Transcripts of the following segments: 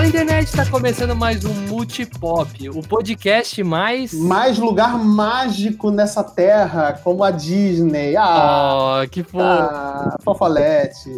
Fala internet, está começando mais um Multipop, o podcast mais. Mais lugar mágico nessa terra, como a Disney. Ah, oh, que fofo. Ah, fofolete.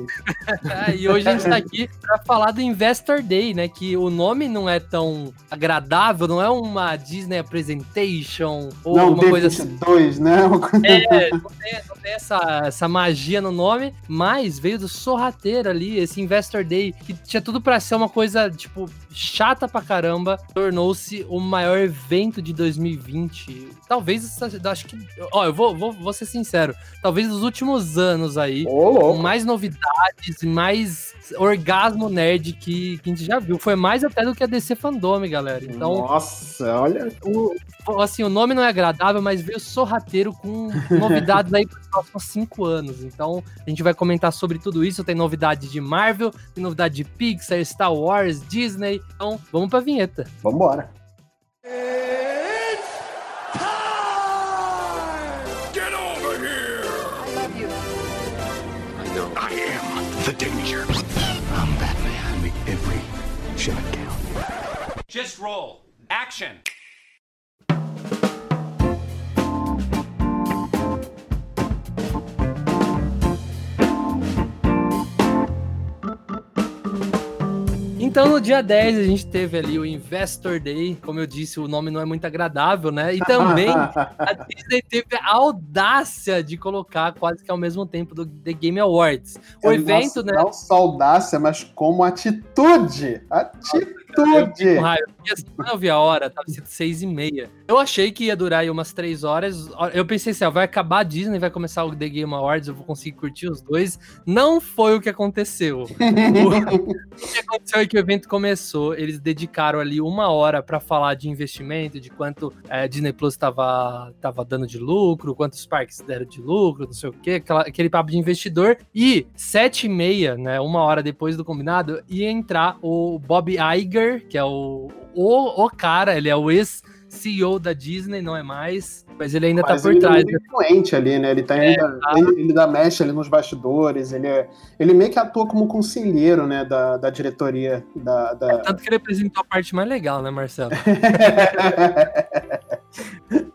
e hoje a gente está aqui para falar do Investor Day, né? Que o nome não é tão agradável, não é uma Disney Presentation ou não, uma coisa assim. Dois, né? É, não tem, não tem essa, essa magia no nome, mas veio do sorrateiro ali, esse Investor Day, que tinha tudo para ser uma coisa, tipo, chata pra caramba, tornou-se o maior evento de 2020. Talvez, acho que. Ó, eu vou, vou, vou ser sincero. Talvez nos últimos anos aí, oh, com mais novidades, mais orgasmo nerd que, que a gente já viu. Foi mais até do que a DC Fandome, galera. Então. Nossa, olha. O, assim, o nome não é agradável, mas veio sorrateiro com novidades aí para os próximos cinco anos. Então, a gente vai comentar sobre tudo isso. Tem novidade de Marvel, tem novidade de Pixar, Star Wars, Disney. Então, vamos pra vinheta. Vambora. the danger. I'm Batman. Make every shot count. Just roll. Action. Então, no dia 10, a gente teve ali o Investor Day. Como eu disse, o nome não é muito agradável, né? E também a Disney teve a audácia de colocar quase que ao mesmo tempo do The Game Awards. O é, evento, nossa, né? Não só audácia, mas como atitude. Atitude Eu, assim, eu vi a hora, tava sendo seis e meia. Eu achei que ia durar aí umas três horas. Eu pensei assim, ó, vai acabar a Disney, vai começar o The Game Awards, eu vou conseguir curtir os dois. Não foi o que aconteceu. o, que aconteceu é que o evento começou, eles dedicaram ali uma hora para falar de investimento, de quanto é, Disney Plus tava, tava dando de lucro, quantos parques deram de lucro, não sei o quê, aquela, aquele papo de investidor. E sete e meia, né, uma hora depois do combinado, ia entrar o Bob Iger Iger, que é o, o, o cara, ele é o ex-CEO da Disney, não é mais, mas ele ainda tá mas tá por trás. Ele é muito influente ali, né? Ele, tá é, ainda, tá. ele, ele dá mexe ali nos bastidores, ele, é, ele meio que atua como conselheiro, né, da, da diretoria. Da, da... É, tanto que ele apresentou a parte mais legal, né, Marcelo?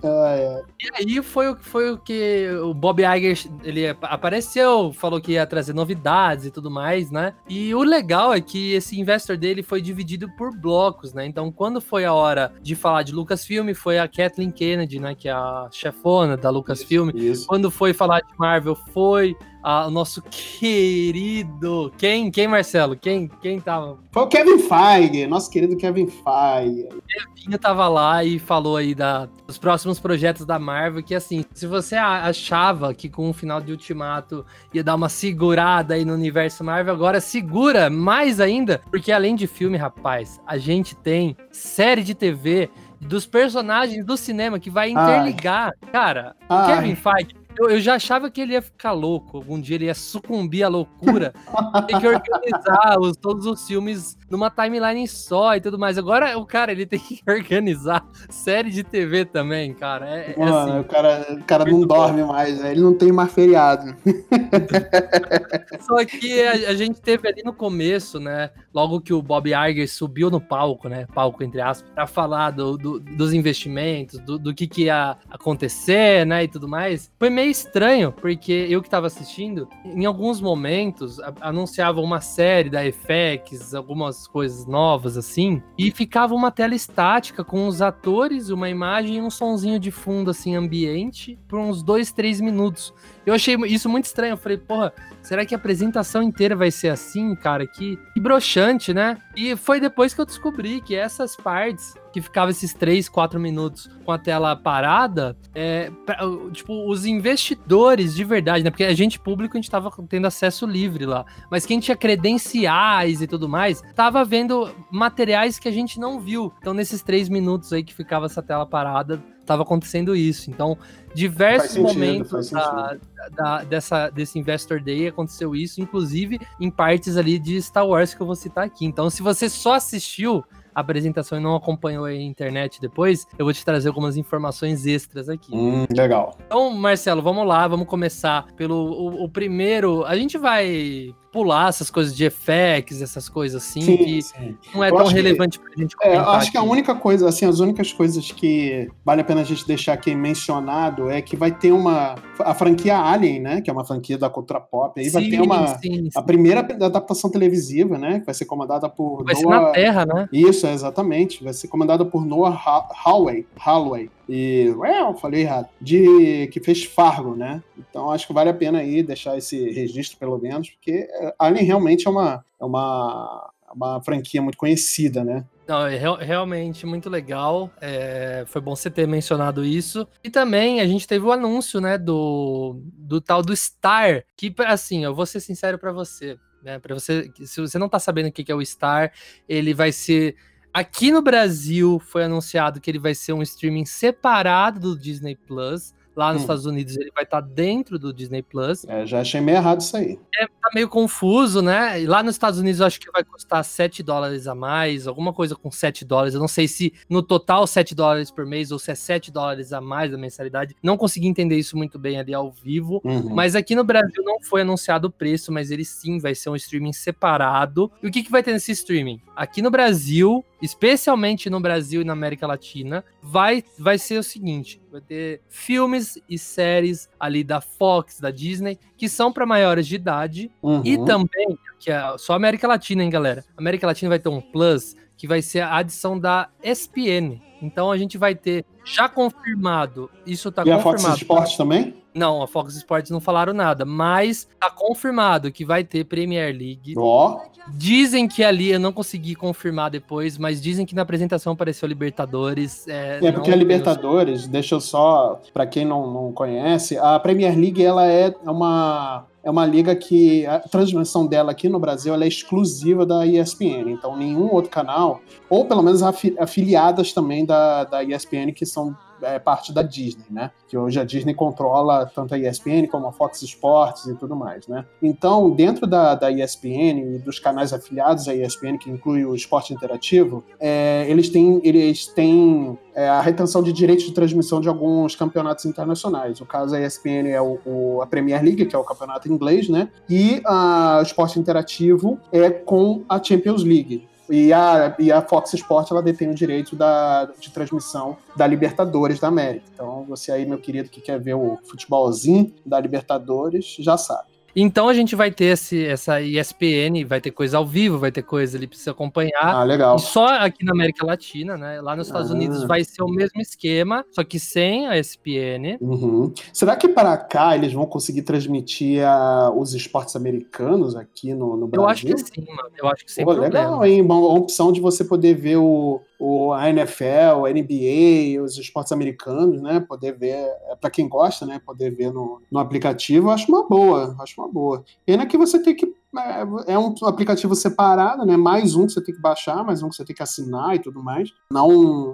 ah, é. E aí foi, foi o que o Bob Iger ele apareceu, falou que ia trazer novidades e tudo mais, né? E o legal é que esse investor dele foi dividido por blocos, né? Então, quando foi a hora de falar de Lucasfilm, foi a Kathleen Kennedy, né? Que é a chefona da Lucasfilm. Isso, isso. Quando foi falar de Marvel, foi o nosso querido. Quem, quem, Marcelo? Quem, quem tava? Foi o Kevin Feige, nosso querido Kevin Feige. Kevin tava lá e falou aí da, dos próximos projetos da Marvel. Que assim, se você achava que com o final de Ultimato ia dar uma segurada aí no universo Marvel, agora segura mais ainda, porque além de filme, rapaz, a gente tem série de TV dos personagens do cinema que vai interligar. Ai. Cara, Ai. Kevin Feige eu, eu, já achava que ele ia ficar louco. Algum dia ele ia sucumbir à loucura. tem que organizar os, todos os filmes numa timeline só e tudo mais. Agora o cara ele tem que organizar série de TV também, cara. É, é Mano, assim, o cara, o cara não dorme bom. mais, né? ele não tem mais feriado. só que a, a, gente teve ali no começo, né? Logo que o Bob Iger subiu no palco, né? Palco entre aspas, para falar do, do, dos investimentos, do, do que, que ia acontecer, né? E tudo mais. Foi meio estranho, porque eu que tava assistindo, em alguns momentos anunciava uma série da FX, algumas coisas novas assim, e ficava uma tela estática com os atores, uma imagem e um sonzinho de fundo assim ambiente por uns dois, três minutos. Eu achei isso muito estranho. Eu falei, porra, será que a apresentação inteira vai ser assim, cara? Que, que broxante, né? E foi depois que eu descobri que essas partes que ficava esses 3, 4 minutos com a tela parada, é, pra, tipo, os investidores de verdade, né? Porque a gente público, a gente tava tendo acesso livre lá. Mas quem tinha credenciais e tudo mais, tava vendo materiais que a gente não viu. Então, nesses 3 minutos aí que ficava essa tela parada, tava acontecendo isso. Então, diversos sentido, momentos da, da, dessa, desse Investor Day aconteceu isso, inclusive em partes ali de Star Wars que eu vou citar aqui. Então, se você só assistiu apresentação e não acompanhou a internet depois, eu vou te trazer algumas informações extras aqui. Hum, legal. Então, Marcelo, vamos lá, vamos começar pelo o, o primeiro. A gente vai pular essas coisas de effects, essas coisas assim, sim, que sim. não é eu tão relevante que, pra gente comentar. É, eu acho aqui. que a única coisa, assim, as únicas coisas que vale a pena a gente deixar aqui mencionado é que vai ter uma. A franquia Alien, né? Que é uma franquia da cultura pop, aí sim, vai ter uma. a primeira adaptação televisiva, né? Que vai ser comandada por. Vai Noah, ser na Terra, né? Isso, é, exatamente. Vai ser comandada por Noah Hallway. Hallway e well, falei errado, de que fez Fargo, né? Então acho que vale a pena aí deixar esse registro pelo menos, porque é, Alien realmente é uma é uma uma franquia muito conhecida, né? Não, é realmente muito legal. É, foi bom você ter mencionado isso. E também a gente teve o anúncio, né, do, do tal do Star, que assim, eu vou ser sincero para você, né, para você, se você não tá sabendo o que é o Star, ele vai ser Aqui no Brasil foi anunciado que ele vai ser um streaming separado do Disney Plus. Lá nos hum. Estados Unidos ele vai estar tá dentro do Disney Plus. É, já achei meio errado isso aí. É, tá meio confuso, né? Lá nos Estados Unidos eu acho que vai custar 7 dólares a mais, alguma coisa com 7 dólares. Eu não sei se no total 7 dólares por mês ou se é 7 dólares a mais da mensalidade. Não consegui entender isso muito bem ali ao vivo. Uhum. Mas aqui no Brasil não foi anunciado o preço, mas ele sim vai ser um streaming separado. E o que, que vai ter nesse streaming? Aqui no Brasil, especialmente no Brasil e na América Latina, vai, vai ser o seguinte: vai ter filmes e séries ali da Fox, da Disney, que são para maiores de idade, uhum. e também, que é só América Latina, hein, galera? América Latina vai ter um plus que vai ser a adição da ESPN. Então a gente vai ter já confirmado, isso tá e confirmado. E a Fox Sports também? Não, a Fox Sports não falaram nada, mas tá confirmado que vai ter Premier League. Ó. Oh. Dizem que ali, eu não consegui confirmar depois, mas dizem que na apresentação apareceu Libertadores. É, é porque a Libertadores, deixa eu só, para quem não, não conhece, a Premier League ela é uma é uma liga que a transmissão dela aqui no Brasil é exclusiva da ESPN. Então, nenhum outro canal, ou pelo menos afiliadas também da, da ESPN, que são é, parte da Disney, né? Que hoje a Disney controla tanto a ESPN como a Fox Sports e tudo mais, né? Então, dentro da, da ESPN e dos canais afiliados à ESPN, que inclui o esporte interativo, é, eles têm, eles têm é, a retenção de direitos de transmissão de alguns campeonatos internacionais. O caso da ESPN é o, o, a Premier League, que é o campeonato inglês, né? E a, o esporte interativo é com a Champions League. E a, e a Fox Sports ela detém o direito da, de transmissão da Libertadores da América. Então, você aí, meu querido, que quer ver o futebolzinho da Libertadores, já sabe. Então a gente vai ter esse, essa ESPN, vai ter coisa ao vivo, vai ter coisa ali pra você acompanhar. Ah, legal. E só aqui na América Latina, né? Lá nos Estados ah. Unidos vai ser o mesmo esquema, só que sem a ESPN. Uhum. Será que para cá eles vão conseguir transmitir a, os esportes americanos aqui no, no Brasil? Eu acho que sim, mano. Eu acho que sem Pô, Legal, hein? Uma opção de você poder ver o, o, a NFL, a NBA, os esportes americanos, né? Poder ver, é para quem gosta, né? Poder ver no, no aplicativo, acho uma boa, acho uma boa. Pena que você tem que é, é um aplicativo separado, né? Mais um que você tem que baixar, mais um que você tem que assinar e tudo mais. Não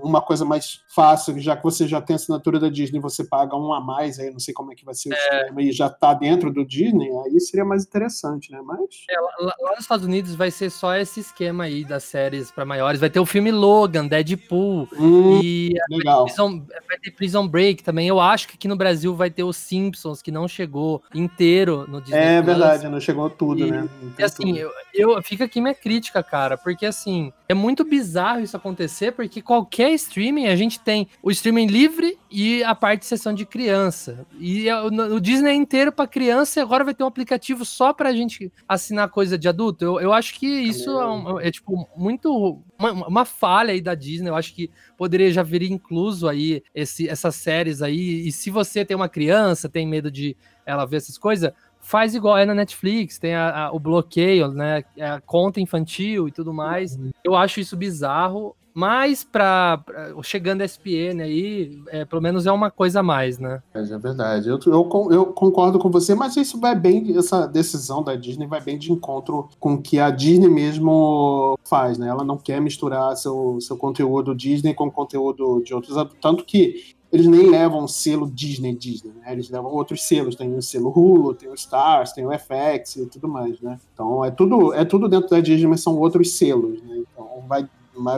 uma coisa mais fácil, já que você já tem assinatura da Disney, você paga um a mais, aí não sei como é que vai ser o é. sistema, e já tá dentro do Disney, aí seria mais interessante, né? Mas. É, lá, lá, nos Estados Unidos vai ser só esse esquema aí das séries para maiores. Vai ter o filme Logan, Deadpool, hum, e legal. Vai ter, Prison, vai ter Prison Break também. Eu acho que aqui no Brasil vai ter os Simpsons, que não chegou inteiro no Disney. É Plus. verdade, não chegou tudo, e, né? E assim, eu, eu fica aqui minha crítica, cara, porque assim, é muito bizarro isso acontecer, porque qualquer streaming, a gente tem o streaming livre e a parte de sessão de criança. E é o, o Disney é inteiro para criança e agora vai ter um aplicativo só pra gente assinar coisa de adulto. Eu, eu acho que isso é, um, é tipo, muito. Uma, uma, falha aí da Disney. Eu acho que poderia já vir incluso aí esse, essas séries aí. E se você tem uma criança, tem medo de ela ver essas coisas, faz igual é na Netflix, tem a, a, o bloqueio, né? A conta infantil e tudo mais. Eu acho isso bizarro, mas para chegando a SPN aí, é, pelo menos é uma coisa a mais, né? É, é verdade. Eu, eu, eu, concordo com você, mas isso vai bem, essa decisão da Disney vai bem de encontro com o que a Disney mesmo faz, né? Ela não quer misturar seu, seu conteúdo Disney com conteúdo de outros, tanto que eles nem levam selo Disney Disney, né? Eles levam outros selos, tem o selo Hulu, tem o Stars, tem o FX e tudo mais, né? Então é tudo, é tudo dentro da Disney, mas são outros selos, né? Então vai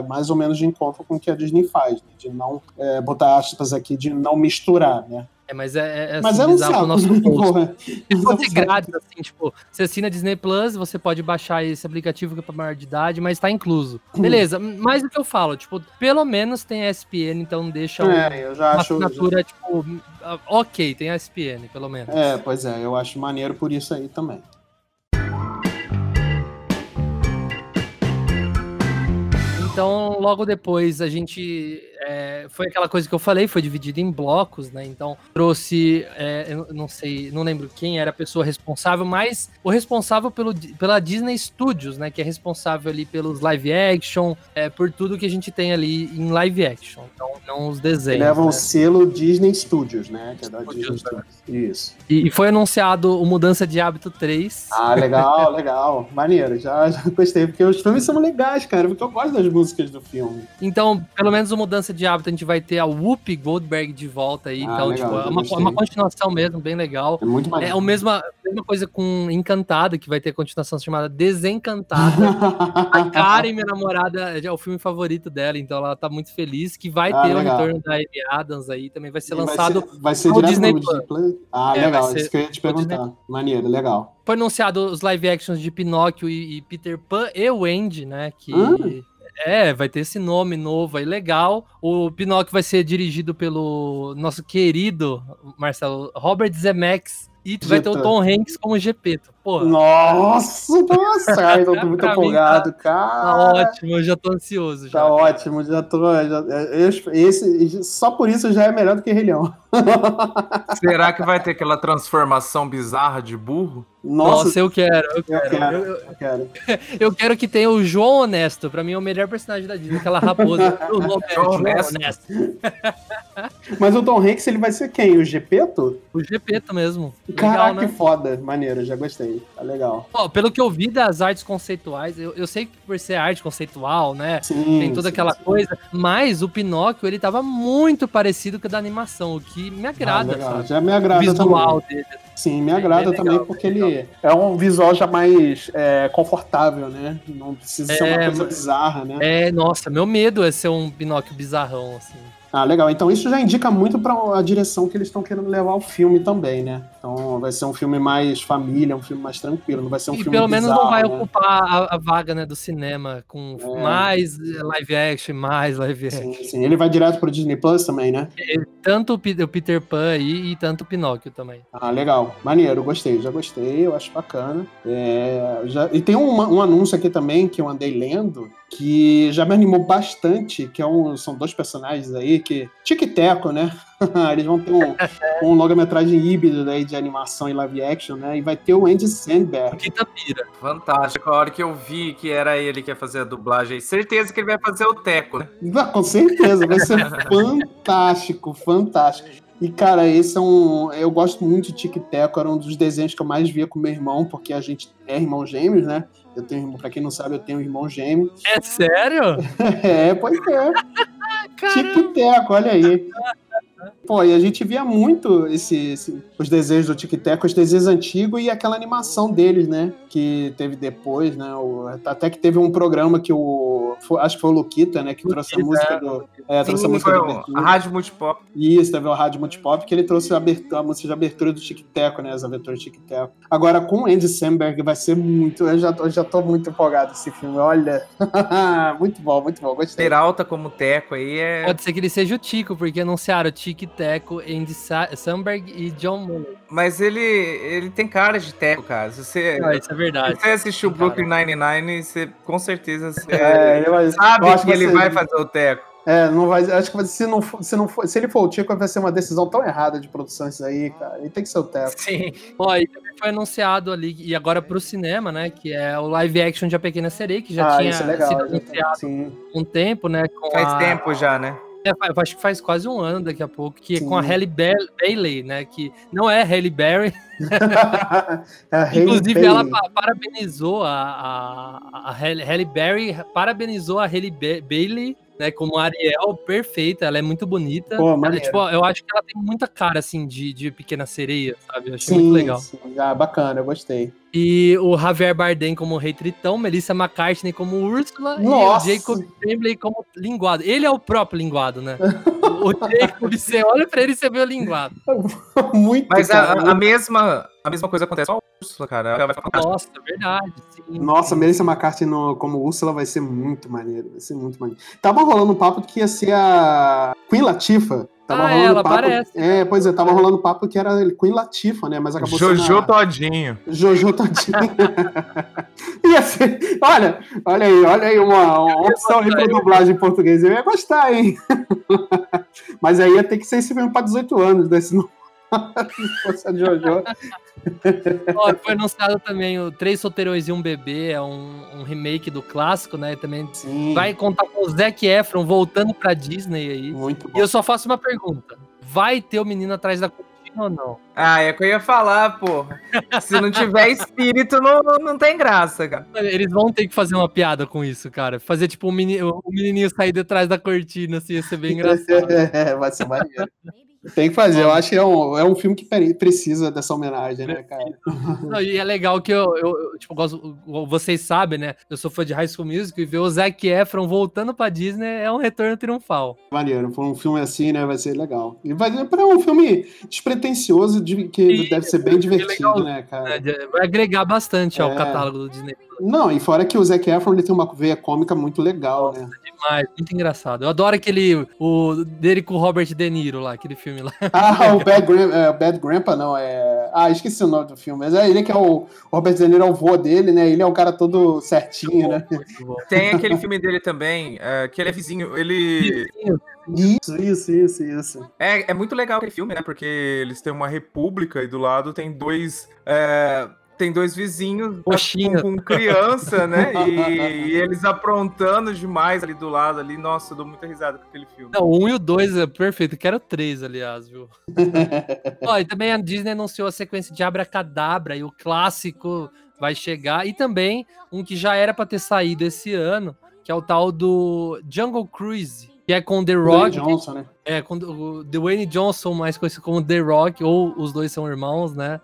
mais ou menos de encontro com o que a Disney faz, né? de não é, botar aspas aqui, de não misturar, né? É, mas é, é Mas é um bizarro pro saco. nosso porra. Se Mas é um fosse grátis, assim, tipo, você assina Disney Plus, você pode baixar esse aplicativo que é pra maior de idade, mas tá incluso. Hum. Beleza, mais do que eu falo, tipo, pelo menos tem ESPN, então deixa um- É, já uma acho. assinatura, tipo, ah, ok, tem ESPN, pelo menos. É, pois é, eu acho maneiro por isso aí também. Então, logo depois, a gente. É, foi aquela coisa que eu falei, foi dividido em blocos, né? Então, trouxe. é, eu não sei, não lembro quem era a pessoa responsável, mas o responsável pelo, pela Disney Studios, né? Que é responsável ali pelos live action, é, por tudo que a gente tem ali em live action. Então, não os desenhos. Levam né? o selo Disney Studios, né? Que é da Studios, Disney né? Studios. Isso. E, e foi anunciado o Mudança de Hábito 3. Ah, legal, legal. Maneiro, já, já gostei, porque os filmes são legais, cara, porque eu gosto das músicas do filme. Então, pelo menos o Mudança de Hábito, a gente vai ter a Whoopi Goldberg de volta aí. Ah, então, legal, tipo, é uma, gostei. uma continuação mesmo, bem legal. É muito É maneiro. a mesma, mesma coisa com Encantada, que vai ter continuação chamada Desencantada. A Karen, minha namorada, é o filme favorito dela, então ela tá muito feliz que vai Ah, ter o legal. retorno da Amy Adams aí, também vai ser E lançado. Vai ser, vai ser Disney Plus? Ah, É, legal, ser isso que eu ia te no Disney perguntar. Maneiro, legal. Foi anunciado os live actions de Pinóquio e, e Peter Pan e o Andy, né? Que. Ah. É, vai ter esse nome novo aí, legal. O Pinóquio vai ser dirigido pelo nosso querido Marcelo Robert Zemeckis. E vai ter o. Tom Hanks como Gepeto. Pô, Nossa, nossa, ai, eu tô muito empolgado, tá cara. ótimo, eu já tô ansioso. Já, Tá ótimo, já tô. Já, eu- esse, só por isso já é melhor do que Rei Leão. Será que vai ter aquela transformação bizarra de burro? Nossa, Nossa, eu quero, eu eu quero. quero, Eu, eu- eu quero. eu quero que tenha o João Honesto. Pra mim é o melhor personagem da Disney, aquela raposa. O é João Honesto. Honesto. Mas o Tom Hanks, ele vai ser quem? O Gepeto? O Gepeto mesmo. Caraca, Legal, né? que foda. Maneiro, já gostei. Tá legal. Ó, pelo que eu vi das artes conceituais, eu, eu sei que por ser arte conceitual, né? Sim. Tem toda sim, aquela sim. coisa, mas o Pinóquio, ele tava muito parecido com o da animação, o que me Ah, agrada, legal. sabe? Já me O agrada visual também. dele. Sim, me agrada legal, também bem porque legal. ele é um visual já mais é, confortável, né? Não precisa ser uma É, coisa bizarra, né? É, nossa, meu medo é ser um Pinóquio bizarrão, assim. Ah, legal. Então isso já indica muito para a direção que eles estão querendo levar o filme também, né? Então vai ser um filme mais família, um filme mais tranquilo, não vai ser um e filme pelo menos não bizarro, vai né? ocupar a, a vaga, né, do cinema, com É. mais eh, live action, mais live action. Sim, sim. Ele vai direto pro Disney Plus também, né? Tanto o Pe- o Peter Pan aí e tanto o Pinóquio também. Ah, legal. Maneiro, gostei, já gostei, eu acho bacana. É, já- E tem um, um anúncio aqui também que eu andei lendo, que já me animou bastante, que é um, são dois personagens aí, que. Tic-teco, né? Eles vão ter um, um longa-metragem híbrido aí de animação e live action, né? E vai ter o Andy Sandberg. Quinta pira. Fantástico. A hora que eu vi que era ele que ia fazer a dublagem, certeza que ele vai fazer o Teco, né? Com certeza, vai ser fantástico, fantástico. E, cara, esse é um. Eu gosto muito de Tic Teco, era um dos desenhos que eu mais via com meu irmão, porque a gente é irmão gêmeos, né? Eu tenho, irmão- pra quem não sabe, eu tenho um irmão gêmeo. É sério? É, pois é. Tic Teco, olha aí. Pô, e a gente via muito esse, esse- os desenhos do Tic Teco, os desenhos antigos e aquela animação deles, né? Que teve depois, né? o- até que teve um programa que o. foi- acho que foi o Luquita, né? Que trouxe a Luquita, música do. É, trouxe a Sim, música foi do o- abertura. a Rádio Multipop. Isso, teve o Rádio Multipop, que ele trouxe a, abertura, a música de abertura do Tic Teco, né? As aventuras do Tic Teco. Agora, com o Andy Samberg vai ser muito. Eu já, tô- eu já tô muito empolgado esse filme, olha. muito bom, muito bom, gostei. Peralta como Teco aí é. Pode ser que ele seja o Tico, porque anunciaram Tic Teco, Andy Sa Samberg e John Muller. Mas ele, ele tem cara de Teco, cara. Se você, Ah, isso é se verdade. você assistiu cara. Brooklyn Nine-Nine, você com certeza você É, sabe acho que ele vai fazer o Teco. É, não vai. Acho que se não, for- se não for, se ele for o Tico, vai ser uma decisão tão errada de produção isso aí, cara. Ele tem que ser o Teco. Sim. Ó, e também foi anunciado ali, e agora pro cinema, né? Que é o live action de A Pequena Sereia, que já ah, tinha é legal. sido tem- anunciado há um tempo, né? Com Faz a- tempo já, né? É, eu acho que faz quase um ano daqui a pouco, que é Sim. com a Halle Ba- Bailey, né? Que não é Halle Berry. É Inclusive, Bailey. ela pa- parabenizou a, a, a Halle, Berry, parabenizou a Halle Ba- Bailey, né? Como Ariel, perfeita, ela é muito bonita. Pô, Ela, tipo, eu acho que ela tem muita cara, assim, de, de pequena sereia, sabe? Eu achei Sim, muito legal. sim. Ah, bacana, eu gostei. E o Javier Bardem como Rei Tritão, Melissa McCartney como Úrsula Nossa! e o Jacob Tremblay como Linguado. Ele é o próprio Linguado, né? o Jacob, você olha pra ele e você vê o linguado. Muito Mas a, a mesma, a mesma coisa acontece com a Úrsula, cara. Ela vai ficar. Nossa, é verdade. sim. Nossa, Melissa McCarthy no, como Úrsula vai ser muito maneiro. Vai ser muito maneiro. Tava rolando um papo que ia ser a Queen Latifah. Tava Ah, rolando ela papo. aparece. É, pois é, tava rolando papo que era Queen Latifah, né? Mas acabou sendo Jojo a- todinho. Jojo todinho. ia ser... Olha, olha aí, olha aí uma, uma opção aí pra dublagem em português. Eu ia gostar, hein? Mas aí ia ter que ser esse filme pra 18 anos, né? Se não se fosse a Jojo. Ó, foi anunciado também o Três Solteirões e um Bebê, é um, um remake do clássico, né? Também Sim. vai contar com o Zac Efron voltando pra Disney aí. Muito E bom. eu só faço uma pergunta: vai ter o menino atrás da cortina ou não? Ah, é o que eu ia falar, porra. Se não tiver espírito, não, não tem graça, cara. Eles vão ter que fazer uma piada com isso, cara. Fazer tipo o menininho, o menininho sair de trás da cortina, assim, ia ser bem engraçado. É, vai ser maneiro. Tem que fazer, eu acho que é um, é um filme que precisa dessa homenagem, né, cara? Não, e é legal que eu, eu, tipo, gosto, vocês sabem, né? Eu sou fã de High School Music e ver o Zac Efron voltando pra Disney é um retorno triunfal. Maneiro, for um filme assim, né, vai ser legal. E vai para um filme despretensioso, de, que Sim, deve ser bem é divertido, legal, né, cara? né? Vai agregar bastante ao É. catálogo do Disney. Não, e fora que o Zac Efron ele tem uma veia cômica muito legal, né? Demais, muito engraçado. Eu adoro aquele. O dele com o Robert De Niro lá, aquele filme lá. Ah, o Bad, Gram- é, Bad Grandpa, não, é... Ah, esqueci o nome do filme, mas é ele que é o... o Robert De Niro é o vô dele, né? Ele é um cara todo certinho, né? Muito bom. Tem aquele filme dele também, é, que ele é vizinho. Ele. Isso, isso, isso, isso. É, é muito legal aquele filme, né? Porque eles têm uma república e do lado tem dois. é, Tem dois vizinhos com, com criança, né? E, e eles aprontando demais ali do lado ali. Nossa, eu dou muita risada com aquele filme. Não, o um e o dois é perfeito. Quero três, aliás, viu? Ó, e também a Disney anunciou a sequência de Abracadabra e o clássico vai chegar. E também um que já era pra ter saído esse ano, que é o tal do Jungle Cruise, que é com The Dwayne Rock. Johnson, né? É, com o Dwayne Johnson, mais conhecido como The Rock, ou os dois são irmãos, né?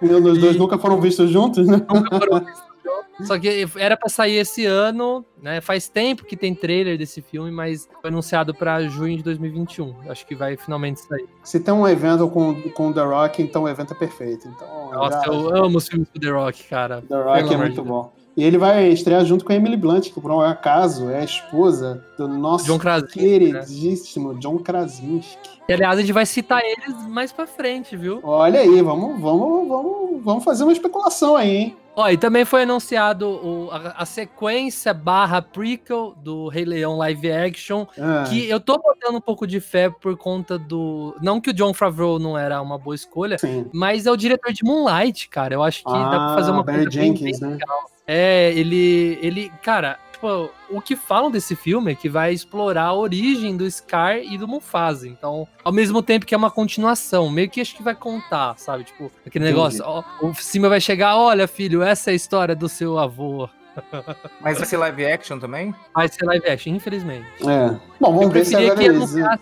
Meu, Os dois nunca foram vistos juntos, né? Nunca foram vistos juntos. Só que era pra sair esse ano, né? Faz tempo que tem trailer desse filme, mas foi anunciado pra junho de 2021. Acho que vai finalmente sair. Se tem um evento com, com The Rock, então o evento é perfeito. Então, Nossa, já- eu amo os filmes do The Rock, cara. The Rock Pelo é muito bom. E ele vai estrear junto com a Emily Blunt, que por um acaso é a esposa do nosso John Krasinski. né? queridíssimo John Krasinski. E, aliás, a gente vai citar eles mais pra frente, viu? Olha aí, vamos, vamos, vamos, vamos fazer uma especulação aí, hein? Ó, e também foi anunciado o- a, a sequência barra prequel do Rei Leão live action, Ah, que eu tô botando um pouco de fé por conta do... Não que o John Favreau não era uma boa escolha, sim. mas é o diretor de Moonlight, cara. Eu acho que dá pra fazer uma Ah, Barry coisa bem- Jenkins, né? É, ele, ele, cara, tipo, o que falam desse filme é que vai explorar a origem do Scar e do Mufasa. Então, ao mesmo tempo que é uma continuação, meio que acho que vai contar, sabe? Tipo, aquele Entendi. negócio, ó, o Simba vai chegar, olha, filho, essa é a história do seu avô. Mas vai ser live action também? Vai ser live action, infelizmente. É. Bom, vamos Eu ver se agora que eles... a-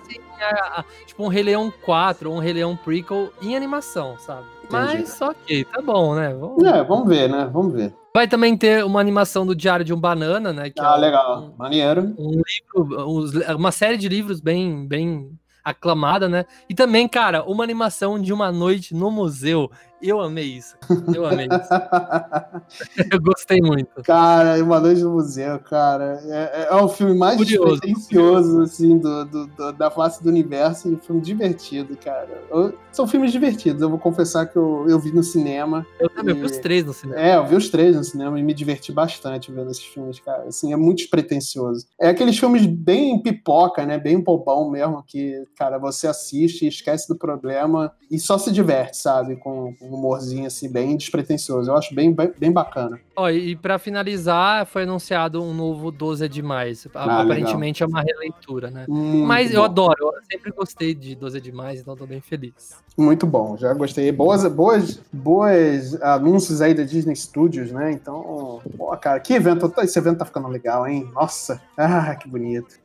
a- tipo um Rei Leão 4 ou um Rei Leão prequel em animação, sabe? Mas ok, tá bom, né? Vamos- É, vamos ver, né? Vamos ver. Vai também ter uma animação do Diário de um Banana, né? Que Ah, é um- legal. Maneiro. um livro, uma série de livros bem, bem aclamada, né? E também, cara, uma animação de uma noite no museu. Eu amei isso. Eu amei isso. Eu gostei muito. Cara, Uma Noite no Museu, cara. É, é o filme mais Curioso. assim, do, do- do- da face do universo e um filme divertido, cara. Eu- são filmes divertidos, eu vou confessar que eu, eu vi no cinema. Eu também vi os três no cinema. É, eu vi os três no cinema e me diverti bastante vendo esses filmes, cara. Assim, é muito despretensioso. É aqueles filmes bem pipoca, né? Bem bobão mesmo, que, cara, você assiste e esquece do problema e só se diverte, sabe? Com, com um humorzinho, assim, bem despretensioso. Eu acho bem, bem, bem bacana. Ó, e pra finalizar, foi anunciado um novo 12 é demais. Ah, Aparentemente é uma releitura, né? Mas eu bom. adoro, eu sempre gostei de 12 é demais, então tô bem feliz. Muito bom, já gostei. Boas, boas, boas anúncios aí da Disney Studios, né? Então, pô, cara, que evento, esse evento tá ficando legal, hein? Nossa, ah, que bonito.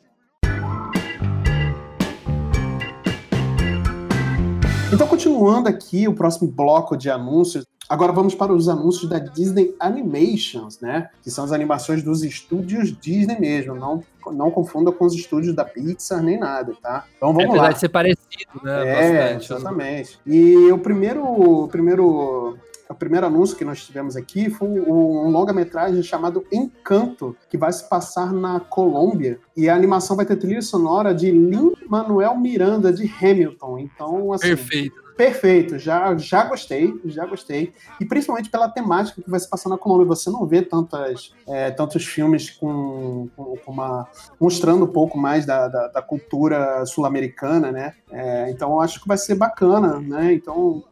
Então, continuando aqui o próximo bloco de anúncios, Agora vamos para os anúncios da Disney Animations, né? Que são as animações dos estúdios Disney mesmo. Não, não confunda com os estúdios da Pixar nem nada, tá? Então vamos Apesar lá. de ser parecido, né? É, Bastante. exatamente. E o primeiro, o primeiro, o primeiro anúncio que nós tivemos aqui foi um longa-metragem chamado Encanto, que vai se passar na Colômbia. E a animação vai ter trilha sonora de Lin-Manuel Miranda, de Hamilton. Então, assim, Perfeito. Perfeito, já, já gostei, já gostei. E principalmente pela temática que vai se passar na Colômbia. Você não vê tantas, é, tantos filmes com, com, uma. mostrando um pouco mais da, da, da cultura sul-americana, né? É, então eu acho que vai ser bacana, né? Então.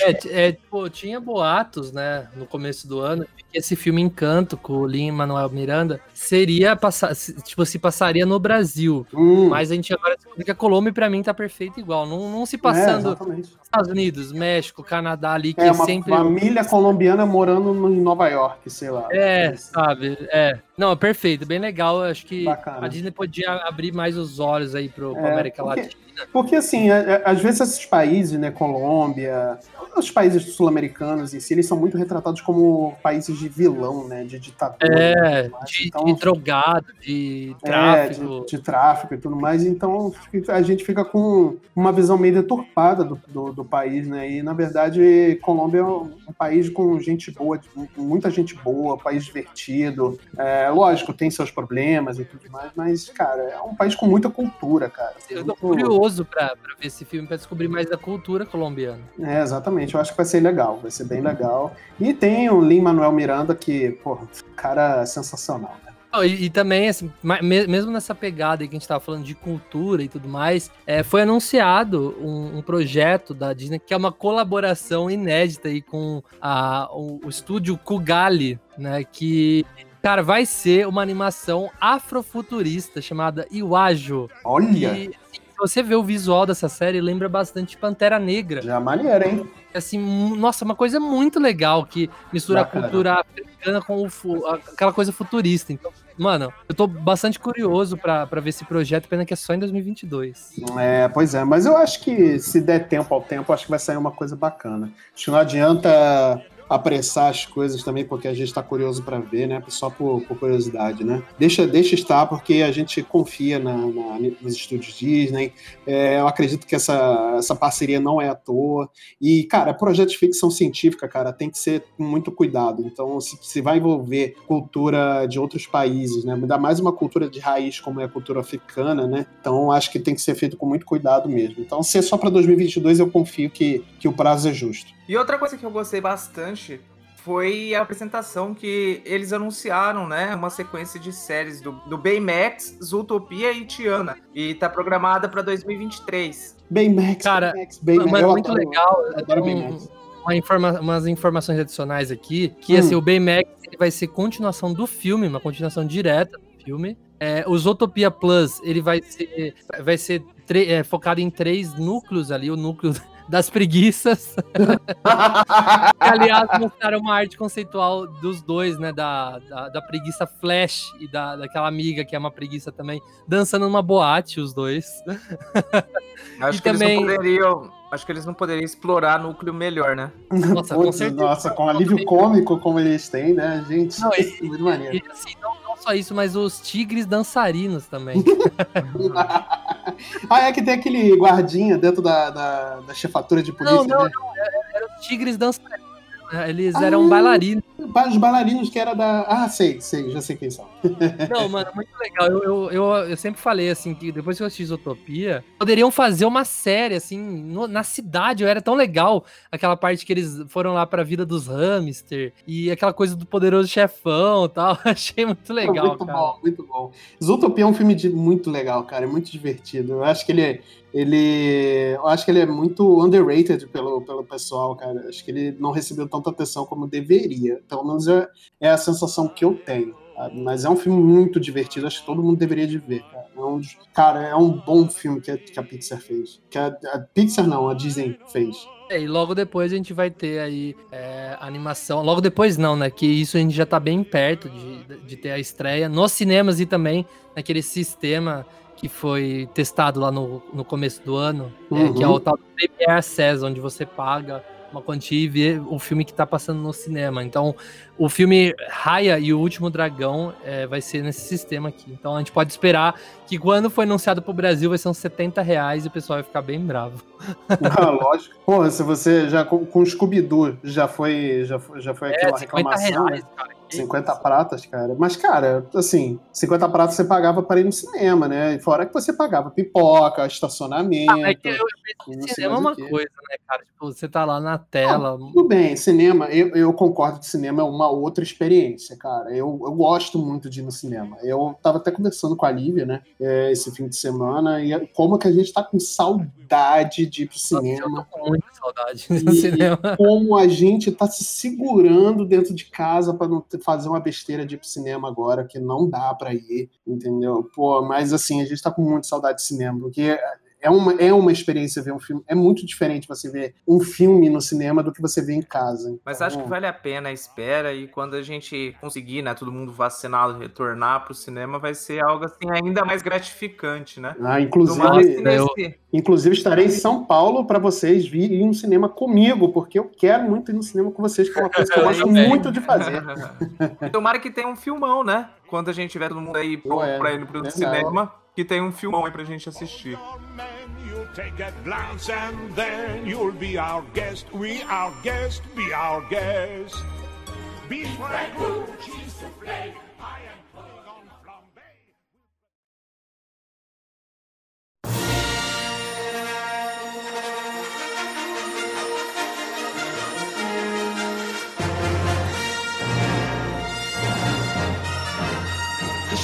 É, é, tipo, tinha boatos, né, no começo do ano, que esse filme Encanto com o Lin Manuel Miranda seria passar, se- tipo, se passaria no Brasil. Hum, Mas a gente agora descobriu que a Colômbia pra mim tá perfeito igual. Não, não se é, passando exatamente. Estados Unidos, México, Canadá ali, que É uma sempre. família colombiana morando em Nova York, sei lá. É, sabe? É. Não, é perfeito, bem legal. Acho que Bacana. a Disney podia abrir mais os olhos aí pro, pra É, América Latina. Porque, assim, é- é- às vezes esses países, né, Colômbia, os países sul-americanos em si, eles são muito retratados como países de vilão, né, de ditadura. É, e tudo mais. de, Então, de drogado, de é, tráfico. de, de tráfico e tudo mais. Então, a gente fica com uma visão meio deturpada do, do, do país, né, e, na verdade, Colômbia é um, país com gente boa, muita gente boa, país divertido. É, lógico, tem seus problemas e tudo mais, mas, cara, é um país com muita cultura, cara. Eu tô Muito- curioso pra, pra ver esse filme, pra descobrir mais da cultura colombiana. É, exatamente. Eu acho que vai ser legal, vai ser bem legal. E tem o Lin Manuel Miranda, que, porra, cara é sensacional, né? E, e também, assim, mesmo nessa pegada aí que a gente tava falando de cultura e tudo mais, é, foi anunciado um, um projeto da Disney que é uma colaboração inédita aí com a- o, o estúdio Kugali, né? Que, cara, vai ser uma animação afrofuturista chamada Iwajo. Olha, se você vê o visual dessa série, lembra bastante Pantera Negra. já maneiro, hein? assim, nossa, uma coisa muito legal que mistura Bacana. a cultura africana com o aquela coisa futurista. Então, mano, eu tô bastante curioso pra ver esse projeto, pena que é só em 2022. É, pois é, mas eu acho que se der tempo ao tempo, acho que vai sair uma coisa bacana. Acho que não adianta apressar as coisas também, porque a gente tá curioso pra ver, né? Só por, por curiosidade, né? Deixa, deixa estar, porque a gente confia na, na- nos estúdios Disney. É, eu acredito que essa, essa parceria não é à toa. E, cara, projeto de ficção científica, cara, tem que ser com muito cuidado. Então, se, se vai envolver cultura de outros países, né? Ainda mais uma cultura de raiz como é a cultura africana, né? Então, acho que tem que ser feito com muito cuidado mesmo. Então, se é só para 2022, eu confio que, que o prazo é justo. E outra coisa que eu gostei bastante foi a apresentação que eles anunciaram, né? Uma sequência de séries do, do Baymax, Zootopia e Tiana. E tá programada pra 2023. Baymax, Cara, Baymax, Baymax. Mas eu muito adoro- legal. adoro um- Baymax. uma informa- umas informações adicionais aqui, que Hum. assim, o Baymax ele vai ser continuação do filme, uma continuação direta do filme. É, o Zootopia Plus, ele vai ser, vai ser é, focado em três núcleos ali, o núcleo das preguiças. que, aliás, mostraram uma arte conceitual dos dois, né? Da, da, da preguiça Flash e da, daquela amiga que é uma preguiça também, dançando numa boate, os dois. Acho E que também- eles não poderiam. Acho que eles não poderiam explorar núcleo melhor, né? Nossa, com Putz, certeza. nossa, com alívio cômico como eles têm, né, gente? Não, e- muito maneiro. E assim, não, não só isso, mas os tigres dançarinos também. ah, é que tem aquele guardinha dentro da, da, da chefatura de polícia, Não, não, né? Eram os tigres dançarinos. Né? Eles eram Ah. bailarinos. Os bailarinos que era da. Ah, sei, sei, já sei quem são. Não, mano, muito legal. Eu, eu, eu, eu sempre falei, assim, que depois que eu assisti Isotopia, poderiam fazer uma série, assim, no- na cidade. Era tão legal aquela parte que eles foram lá pra vida dos hamster e aquela coisa do poderoso chefão e tal. Achei muito legal, muito cara. bom, muito bom. Zootopia é um filme de- muito legal, cara. É muito divertido. Eu acho que ele é. Ele, eu acho que ele é muito underrated pelo, pelo pessoal, cara. Acho que ele não recebeu tanta atenção como deveria. Pelo menos é, é a sensação que eu tenho. sabe? Mas é um filme muito divertido. Acho que todo mundo deveria de ver, cara. É um, cara, é um bom filme que a, que a Pixar fez. Que a, a Pixar não, a Disney fez. É, e logo depois a gente vai ter aí é, animação. Logo depois não, né? Que isso a gente já tá bem perto de, de ter a estreia nos cinemas e também naquele sistema que foi testado lá no, no começo do ano, é, Uhum. que é o tal do Premier Access, onde você paga uma quantia e ver o filme que tá passando no cinema. Então, o filme Raya e o Último Dragão é, vai ser nesse sistema aqui. Então, a gente pode esperar que quando for anunciado pro Brasil vai ser uns 70 reais e o pessoal vai ficar bem bravo. Ah, lógico. Pô, se você já com, com o Scooby-Doo já foi, já foi, já foi É, aquela 50 reclamação. reais, né? cara. Que 50 isso? pratas, cara. Mas, cara, assim, 50 pratas você pagava para ir no cinema, né? E fora que você pagava pipoca, estacionamento. Ah, é que eu não cinema é uma coisa, né, cara? Tipo, você tá lá na tela. Tudo bem, cinema, eu, eu concordo que cinema é uma outra experiência, cara. Eu, eu gosto muito de ir no cinema. Eu tava até conversando com a Lívia, né, é, esse fim de semana, e como que a gente tá com saudade de ir pro Nossa, eu cinema. tô com muita saudade do cinema. como a gente tá se segurando dentro de casa para não ter- fazer uma besteira de ir pro cinema agora, que não dá para ir, entendeu? Pô, mas assim, a gente tá com muita saudade de cinema, porque é uma, é uma experiência ver um filme. É muito diferente você ver um filme no cinema do que você ver em casa. Mas Então, acho que vale a pena a espera e quando a gente conseguir, né, todo mundo vacinado, retornar pro cinema, vai ser algo assim ainda mais gratificante, né? Ah, inclusive, eu- nesse- inclusive estarei em São Paulo para vocês virem no cinema comigo, porque eu quero muito ir no cinema com vocês, que é uma coisa que eu gosto muito de fazer. E Tomara que tenha um filmão, né? Quando a gente tiver todo mundo aí pronto Ué, pra ir pro verdade. cinema, que tem um filmão aí pra gente assistir. Man,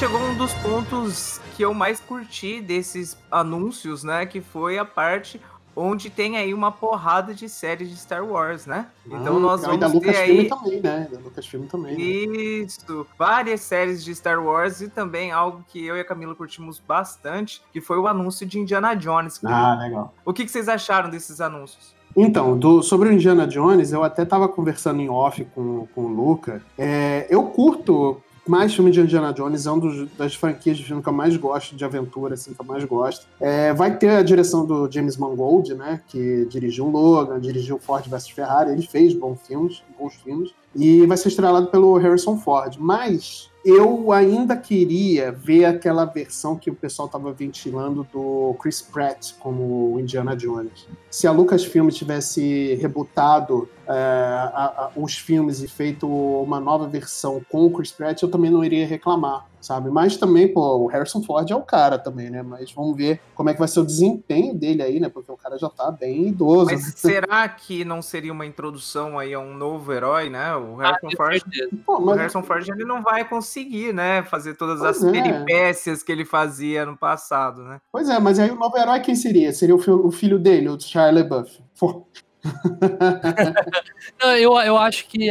chegou um dos pontos que eu mais curti desses anúncios, né? Que foi a parte onde tem aí uma porrada de séries de Star Wars, né? Então Ah, nós e da vamos ter aí também, né? Da Lucasfilm também. né? Isso, várias séries de Star Wars e também algo que eu e a Camila curtimos bastante, que foi o anúncio de Indiana Jones. Ah, legal. O que, que vocês acharam desses anúncios? Então, do- sobre o Indiana Jones, eu até tava conversando em off com, com o Luca. É, eu curto mais filme de Indiana Jones, é uma das franquias de filme que eu mais gosto, de aventura, assim, que eu mais gosto. É, vai ter a direção do James Mangold, né, que dirigiu Logan, dirigiu Ford vs Ferrari, ele fez bons filmes, bons filmes, e vai ser estrelado pelo Harrison Ford. Mas eu ainda queria ver aquela versão que o pessoal estava ventilando do Chris Pratt como Indiana Jones. Se a Lucasfilm tivesse rebutado é, a- a- os filmes e feito uma nova versão com o Chris Pratt, eu também não iria reclamar, sabe? Mas também, pô, o Harrison Ford é o cara também, né? Mas vamos ver como é que vai ser o desempenho dele aí, né? Porque o cara já tá bem idoso. Mas será que não seria uma introdução aí a um novo herói, né? O Ah, Harrison tenho Ford. Pô, O mas- Harrison Ford ele não vai conseguir, né, fazer todas Pois as é. peripécias que ele fazia no passado, né? Pois é, mas aí o novo herói quem seria? Seria o, fi- o filho dele, o Shia LaBeouf. Não, eu, eu acho que,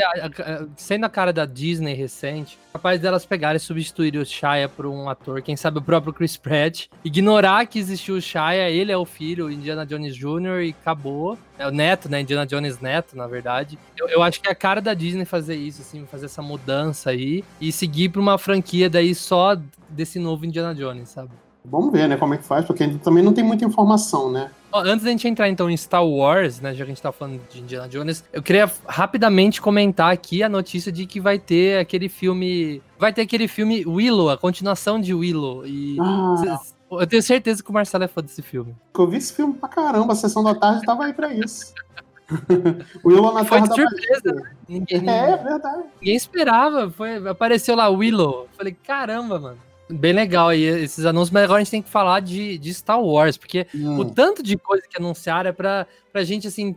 sendo a cara da Disney recente, capaz delas pegarem e substituir o Shia por um ator, quem sabe o próprio Chris Pratt, ignorar que existiu o Shia, ele é o filho, Indiana Jones Jr. e acabou. É o neto, né? Indiana Jones neto, na verdade. Eu, eu acho que é a cara da Disney fazer isso, assim, fazer essa mudança aí e seguir pra uma franquia daí só desse novo Indiana Jones, sabe? Vamos ver, né, como é que faz, porque também não tem muita informação, né? Antes da gente entrar então em Star Wars, né, já que a gente tá falando de Indiana Jones, eu queria rapidamente comentar aqui a notícia de que vai ter aquele filme, vai ter aquele filme Willow, a continuação de Willow e Ah, eu tenho certeza que o Marcelo é fã desse filme. eu vi esse filme pra caramba, a sessão da tarde tava aí pra isso. Willow na Foi Terra de surpresa, Magia. Ninguém, É, verdade. ninguém esperava, foi, apareceu lá Willow. Falei, caramba, mano. Bem legal aí esses anúncios, mas agora a gente tem que falar de, de Star Wars, porque o Hum. tanto de coisa que anunciaram é pra, pra gente, assim,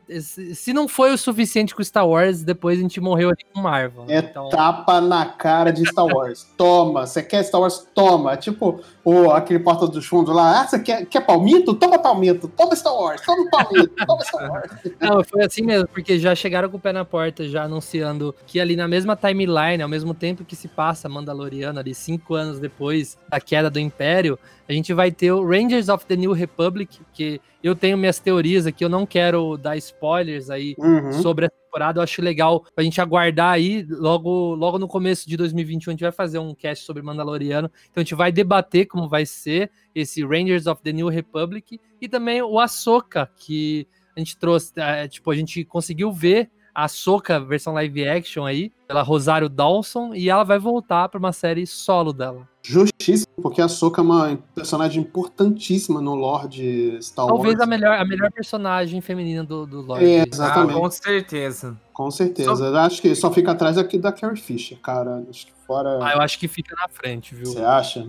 se não foi o suficiente com Star Wars, depois a gente morreu ali com Marvel. né? É Então, tapa na cara de Star Wars. Toma, você quer Star Wars? Toma. Tipo, o, aquele porta dos fundos lá. Ah, você quer, quer palmito? Toma palmito. Toma Star Wars. Toma palmito. Toma Star Wars. não, foi assim mesmo, porque já chegaram com o pé na porta, já anunciando que ali na mesma timeline, ao mesmo tempo que se passa Mandaloriano, ali cinco anos depois da queda do Império, a gente vai ter o Rangers of the New Republic, que eu tenho minhas teorias aqui, eu não quero dar spoilers aí Uhum. sobre a temporada. Eu acho legal pra gente aguardar aí. Logo, logo no começo de 2021, a gente vai fazer um cast sobre Mandaloriano. Então a gente vai debater como vai ser esse Rangers of the New Republic e também o Ahsoka, que a gente trouxe, é, tipo, a gente conseguiu ver a Soca versão live action aí, pela Rosário Dawson, e ela vai voltar para uma série solo dela. Justíssimo, porque a Soka é uma personagem importantíssima no lore de Star Talvez Wars. a melhor, a melhor personagem feminina do, do lore. É, de- exatamente. Ah, com certeza. Com certeza. Eu Acho que só fica atrás aqui da Carrie Fisher, cara. Acho que fora. Ah, eu acho que fica na frente, viu? Você acha?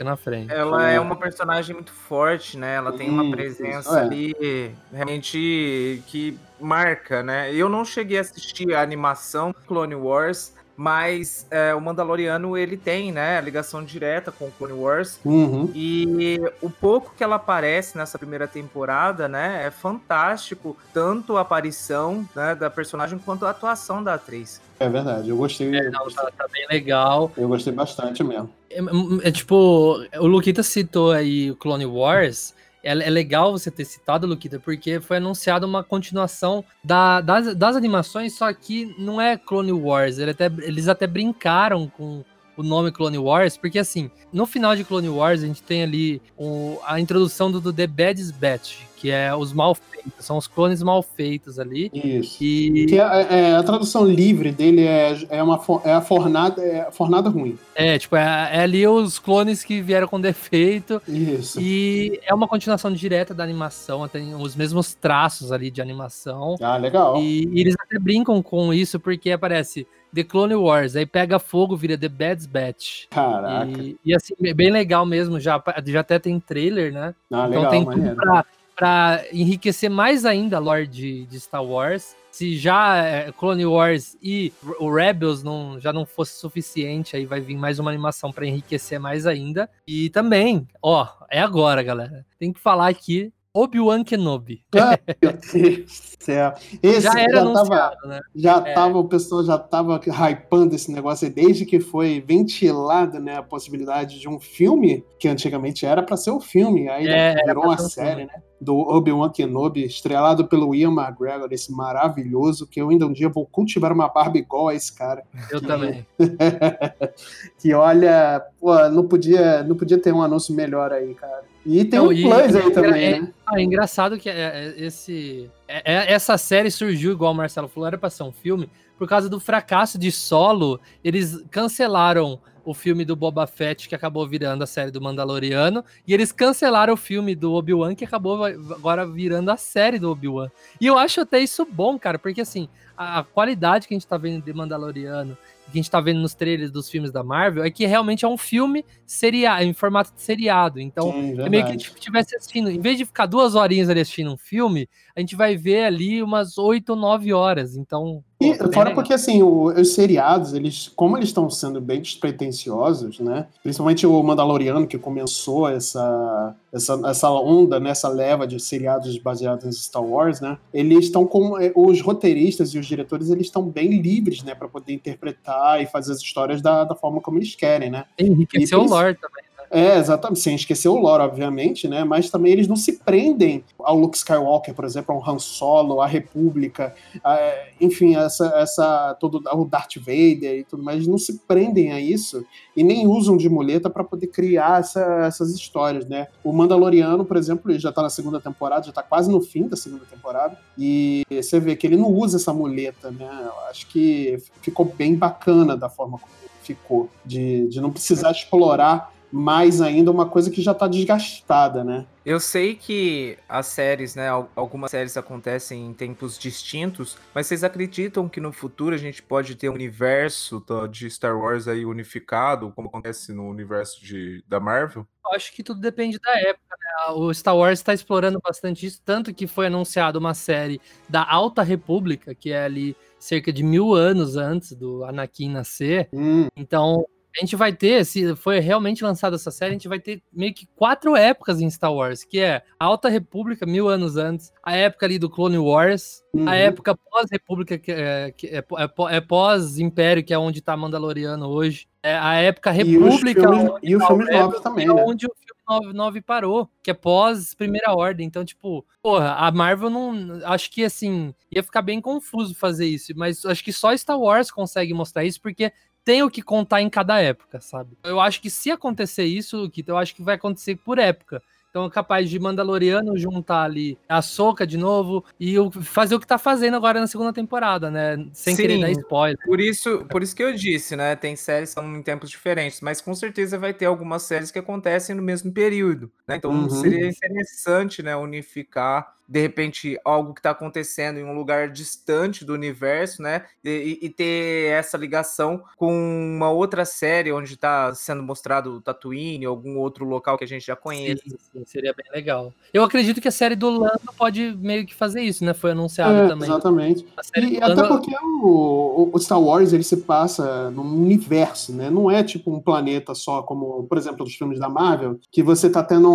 Na frente. Ela É. uma personagem muito forte, né? Ela tem uma presença é. ali realmente que marca, né? Eu não cheguei a assistir a animação Clone Wars, mas é, o Mandaloriano ele tem, né, a ligação direta com o Clone Wars. Uhum. E o pouco que ela aparece nessa primeira temporada, né, é fantástico, tanto a aparição né, da personagem quanto a atuação da atriz. É verdade. Eu gostei. Não, tá, tá bem legal. Eu gostei bastante mesmo. É, é, tipo, o Luquita citou aí o Clone Wars. É, é legal você ter citado, Luquita, porque foi anunciada uma continuação da- das, das animações, só que não é Clone Wars. Ele até- eles até brincaram com o nome Clone Wars, porque assim, no final de Clone Wars a gente tem ali o- a introdução do, do The Bad Batch, que é os mal feitos, são os clones mal feitos ali. Isso. E Que é, é, a tradução livre dele é, é, uma, é a fornada, é a fornada ruim. é, tipo, é, é ali os clones que vieram com defeito. Isso. E é uma continuação direta da animação, tem os mesmos traços ali de animação. Ah, legal. E, e eles até brincam com isso porque aparece The Clone Wars, aí pega fogo, vira The Bad Batch. Caraca. E, e, assim, é bem legal mesmo, já, já até tem trailer, né? Ah, então legal, tem tudo pra, pra enriquecer mais ainda a lore de, de Star Wars. Se já é, Clone Wars e o Rebels não, já não fosse suficiente, aí vai vir mais uma animação pra enriquecer mais ainda. E também, ó, é agora, galera. Tem que falar aqui Obi-Wan Kenobi. Ah, meu Deus do céu. Esse já era tava, anunciado, né? já É. tava, o pessoal já tava hypando esse negócio aí desde que foi ventilada, né, a possibilidade de um filme, que antigamente era pra ser o filme, aí É, virou uma um série, né, do Obi-Wan Kenobi, estrelado pelo Ian McGregor, esse maravilhoso, que eu ainda um dia vou cultivar uma barba igual a esse cara. Eu também. que olha, pô, não podia, não podia ter um anúncio melhor aí, cara. E tem Não, um Plus aí é- também, é- né? Ah, é engraçado que é- é- esse, é- é- essa série surgiu, igual o Marcelo falou, era pra ser um filme, por causa do fracasso de solo, eles cancelaram o filme do Boba Fett, que acabou virando a série do Mandaloriano, e eles cancelaram o filme do Obi-Wan, que acabou agora virando a série do Obi-Wan. E eu acho até isso bom, cara, porque assim, a, a qualidade que a gente tá vendo de Mandaloriano, que a gente tá vendo nos trailers dos filmes da Marvel, é que realmente é um filme seria, em formato de seriado. Então, Sim, é meio que a gente estivesse assistindo, em vez de ficar duas horinhas ali assistindo um filme, a gente vai ver ali umas oito ou nove horas. Então. E pô, bem fora legal. porque, assim, o- os seriados, eles, como eles estão sendo bem despretensiosos, né? Principalmente o Mandaloriano, que começou essa, essa, essa onda, né? essa leva de seriados baseados em Star Wars, né? Eles estão com. eh, Os roteiristas e os diretores, eles estão bem livres, né? Para poder interpretar e fazer as histórias da, da forma como eles querem, né? Enriqueceu e o lore também. É, exatamente, sem esquecer o lore, obviamente, né? Mas também eles não se prendem ao Luke Skywalker, por exemplo, ao Han Solo, à República, a- enfim, essa, essa todo o Darth Vader e tudo mais, eles não se prendem a isso e nem usam de muleta para poder criar essa- essas histórias, né? O Mandaloriano, por exemplo, ele já tá na segunda temporada, já tá quase no fim da segunda temporada, e você vê que ele não usa essa muleta, né? Eu acho que ficou bem bacana da forma como ficou, de, de não precisar explorar mais ainda uma coisa que já tá desgastada, né? Eu sei que as séries, né, al- algumas séries acontecem em tempos distintos, mas vocês acreditam que no futuro a gente pode ter um universo de Star Wars aí unificado, como acontece no universo de, da Marvel? Eu acho que tudo depende da época, né? O Star Wars está explorando bastante isso, tanto que foi anunciado uma série da Alta República, que é ali cerca de mil anos antes do Anakin nascer. Hum, Então, a gente vai ter, se foi realmente lançada essa série, a gente vai ter meio que quatro épocas em Star Wars, que é a Alta República, mil anos antes, a época ali do Clone Wars, uhum. a época pós-República, que é, que é, é é pós-Império, que é onde tá Mandaloriano hoje, é a época República, e os tá o filmes Rebels, novos também, é né? onde o filme 9, 9 parou, que é pós Primeira Ordem. Então, tipo, porra, a Marvel não. Acho que assim, ia ficar bem confuso fazer isso, mas acho que só Star Wars consegue mostrar isso, porque tem o que contar em cada época, sabe? Eu acho que se acontecer isso, Kito, eu acho que vai acontecer por época. Então é capaz de Mandaloriano juntar ali a Soca de novo e fazer o que tá fazendo agora na segunda temporada, né? Sem Sim. querer dar spoiler. Por isso, por isso que eu disse, né? Tem séries que são em tempos diferentes, mas com certeza vai ter algumas séries que acontecem no mesmo período, né? Então Uhum. seria interessante, né, unificar de repente algo que está acontecendo em um lugar distante do universo, né? E, e- ter essa ligação com uma outra série onde está sendo mostrado o Tatooine, algum outro local que a gente já conhece. Sim, sim, seria bem legal. Eu acredito que a série do Lando pode meio que fazer isso, né? Foi anunciado É, também. exatamente. A série E do Lando- até porque o, o Star Wars ele se passa num universo, né? Não é tipo um planeta só, como, por exemplo, os filmes da Marvel, que você tá tendo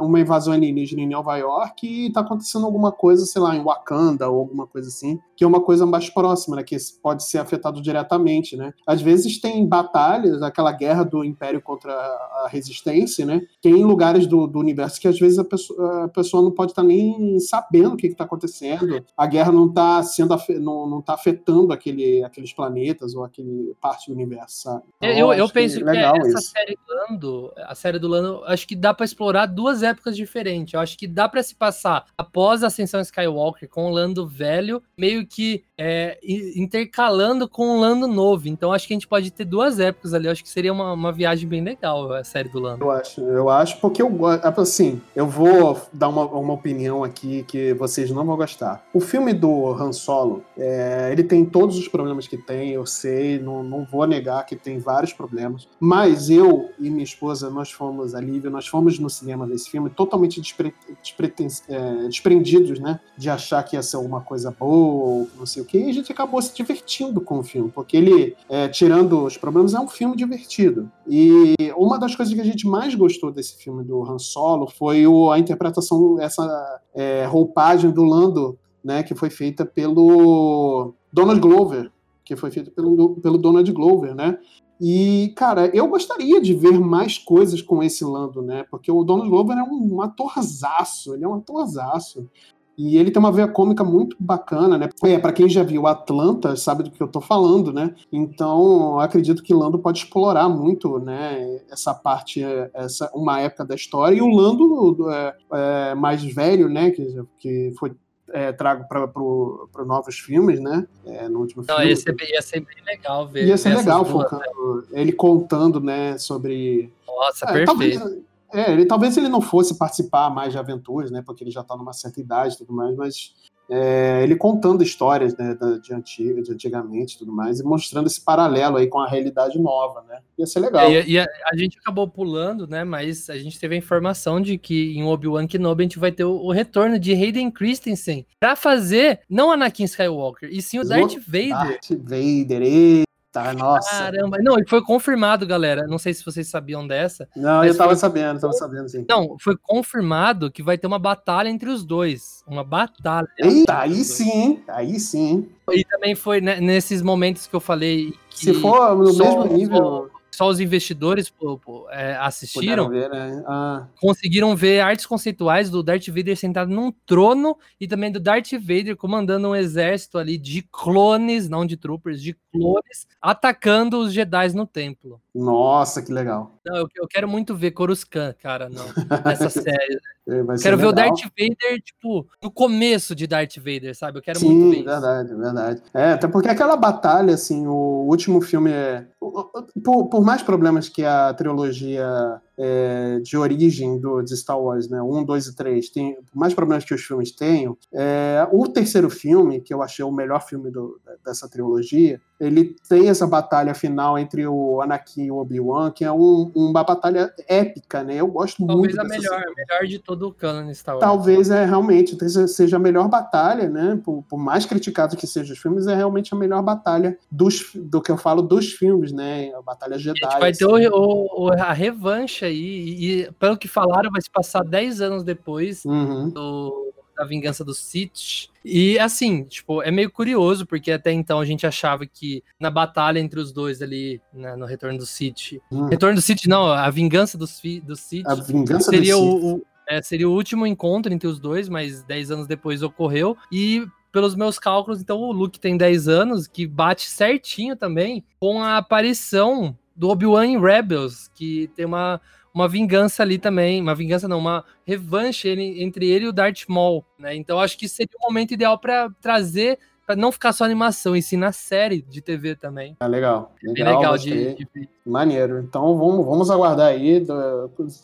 uma invasão alienígena em Nova York e tá acontecendo alguma coisa, sei lá, em Wakanda ou alguma coisa assim, que é uma coisa mais próxima, né? Que pode ser afetado diretamente, né? Às vezes tem batalhas, aquela guerra do Império contra a Resistência, né? Que é em lugares do, do universo que às vezes a pessoa, a pessoa não pode estar nem sabendo o que está acontecendo, a guerra não está sendo não, não tá afetando aquele, aqueles planetas ou aquele parte do universo, sabe? Então, Eu, eu acho penso que, legal essa isso. série Lando, a série do Lando, acho que dá pra explorar duas épocas diferentes. Eu acho que dá pra se passar após a Ascensão Skywalker com o Lando velho, meio que é, intercalando com o Lando novo. Então acho que a gente pode ter duas épocas ali. Acho que seria uma, uma viagem bem legal a série do Lando. Eu acho, eu acho, porque eu gosto. Assim, eu vou dar uma, uma opinião aqui que vocês não vão gostar. O filme do Han Solo, é, ele tem todos os problemas que tem, eu sei, não, não vou negar que tem vários problemas. Mas eu e minha esposa, nós fomos, a Lívia, nós fomos no cinema desse filme totalmente despre, despreten- é, desprendidos, né? De achar que ia ser alguma coisa boa, não sei o quê. E a gente acabou se divertindo com o filme, porque ele, é, tirando os problemas, é um filme divertido. E uma das coisas que a gente mais gostou desse filme do Han Solo foi o- a interpretação, essa é, roupagem do Lando, né, que foi feita pelo Donald Glover, que foi feita pelo, pelo Donald Glover, né? E, cara, eu gostaria de ver mais coisas com esse Lando, né? Porque o Donald Glover é um atorzaço, ele é um atorzaço. E ele tem uma veia cômica muito bacana, né? É, para quem já viu Atlanta, sabe do que eu tô falando, né? Então, acredito que Lando pode explorar muito, né? Essa parte, essa uma época da história. E o Lando é, é, mais velho, né? Que, que foi é, trago para novos filmes, né? É, no último Não, filme. ia ser, bem- ia ser bem legal ver. Ia ser legal, duas, focando, ele contando, né, sobre Nossa, é, perfeito. talvez, é, ele, talvez ele não fosse participar mais de aventuras, né? Porque ele já está numa certa idade e tudo mais, mas é, ele contando histórias né, da- de, antiga, de antigamente e tudo mais, e mostrando esse paralelo aí com a realidade nova, né? Ia ser legal. É, E, e a, a gente acabou pulando, né? Mas a gente teve a informação de que em Obi-Wan Kenobi a gente vai ter o, o retorno de Hayden Christensen pra fazer não Anakin Skywalker, e sim o Darth Vader. Darth Vader, eita, nossa. Caramba, não, e foi confirmado, galera. Não sei se vocês sabiam dessa. Não, eu tava foi- sabendo, tava sabendo, sim. Não, foi confirmado que vai ter uma batalha entre os dois. Uma batalha. Eita, aí sim, aí sim. E também foi né, nesses momentos que eu falei que Se for no mesmo nível, só os investidores pô, pô, é, assistiram. ver, né? Ah, conseguiram ver artes conceituais do Darth Vader sentado num trono e também do Darth Vader comandando um exército ali de clones, não de troopers, de clones, atacando os Jedi no templo. nossa, que legal. Não, eu, eu quero muito ver Coruscant, cara, não, nessa série. É, Quero ver o. Darth Vader, tipo, no começo de Darth Vader, sabe? Eu quero Sim, muito ver isso. verdade, verdade. É, até porque aquela batalha, assim, o último filme é. Por, por mais problemas que a trilogia é, de origem do, de Star Wars, né? Um, dois e três, tem, por mais problemas que os filmes tenham, é, o terceiro filme, que eu achei o melhor filme do- dessa trilogia, ele tem essa batalha final entre o Anakin e o Obi-Wan, que é um- uma batalha épica, né? Eu gosto Talvez muito a dessa melhor, a melhor de todo o canon Star Wars. Talvez é realmente seja- a melhor batalha, né? Por, por mais criticado que sejam os filmes, é realmente a melhor batalha dos, do que eu falo dos filmes, né? A batalha Jedi. A gente vai ter assim. o, o- o- a revanche aí, e, e pelo que falaram, vai se passar 10 anos depois Uhum. do- da vingança dos Sith. E assim, tipo, é meio curioso, porque até então a gente achava que na batalha entre os dois ali, né, no Retorno do Sith. Uhum. Retorno do Sith, não, a vingança dos, fi- dos Sith. A vingança seria do o, o- é, seria o último encontro entre os dois, mas 10 anos depois ocorreu. E pelos meus cálculos, então o Luke tem 10 anos, que bate certinho também com a aparição do Obi-Wan em Rebels, que tem uma, uma vingança ali também, uma vingança não, uma revanche ele- entre ele e o Darth Maul, né? Então acho que seria o momento ideal pra trazer, pra não ficar só animação, e sim na série de TV também. É legal. Bem Legal, legal gostei. de, de. Maneiro. Então vamos, vamos aguardar aí.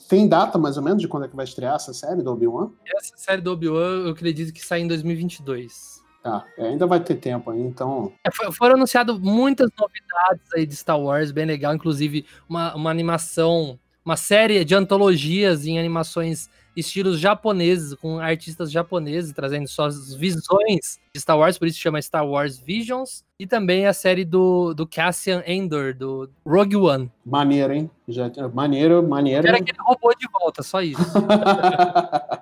Tem data mais ou menos de quando é que vai estrear essa série do Obi-Wan? Essa série do Obi-Wan, eu acredito que sai em 2022. Tá, é, ainda vai ter tempo aí, então. É, fo- foram anunciadas muitas novidades aí de Star Wars, bem legal, inclusive uma, uma animação, uma série de antologias em animações estilos japoneses, com artistas japoneses trazendo suas visões de Star Wars, por isso chama Star Wars Visions, e também a série do, do Cassian Endor, do Rogue One. Maneiro, hein? Já, maneiro, maneiro. Quero aquele robô de volta, só isso.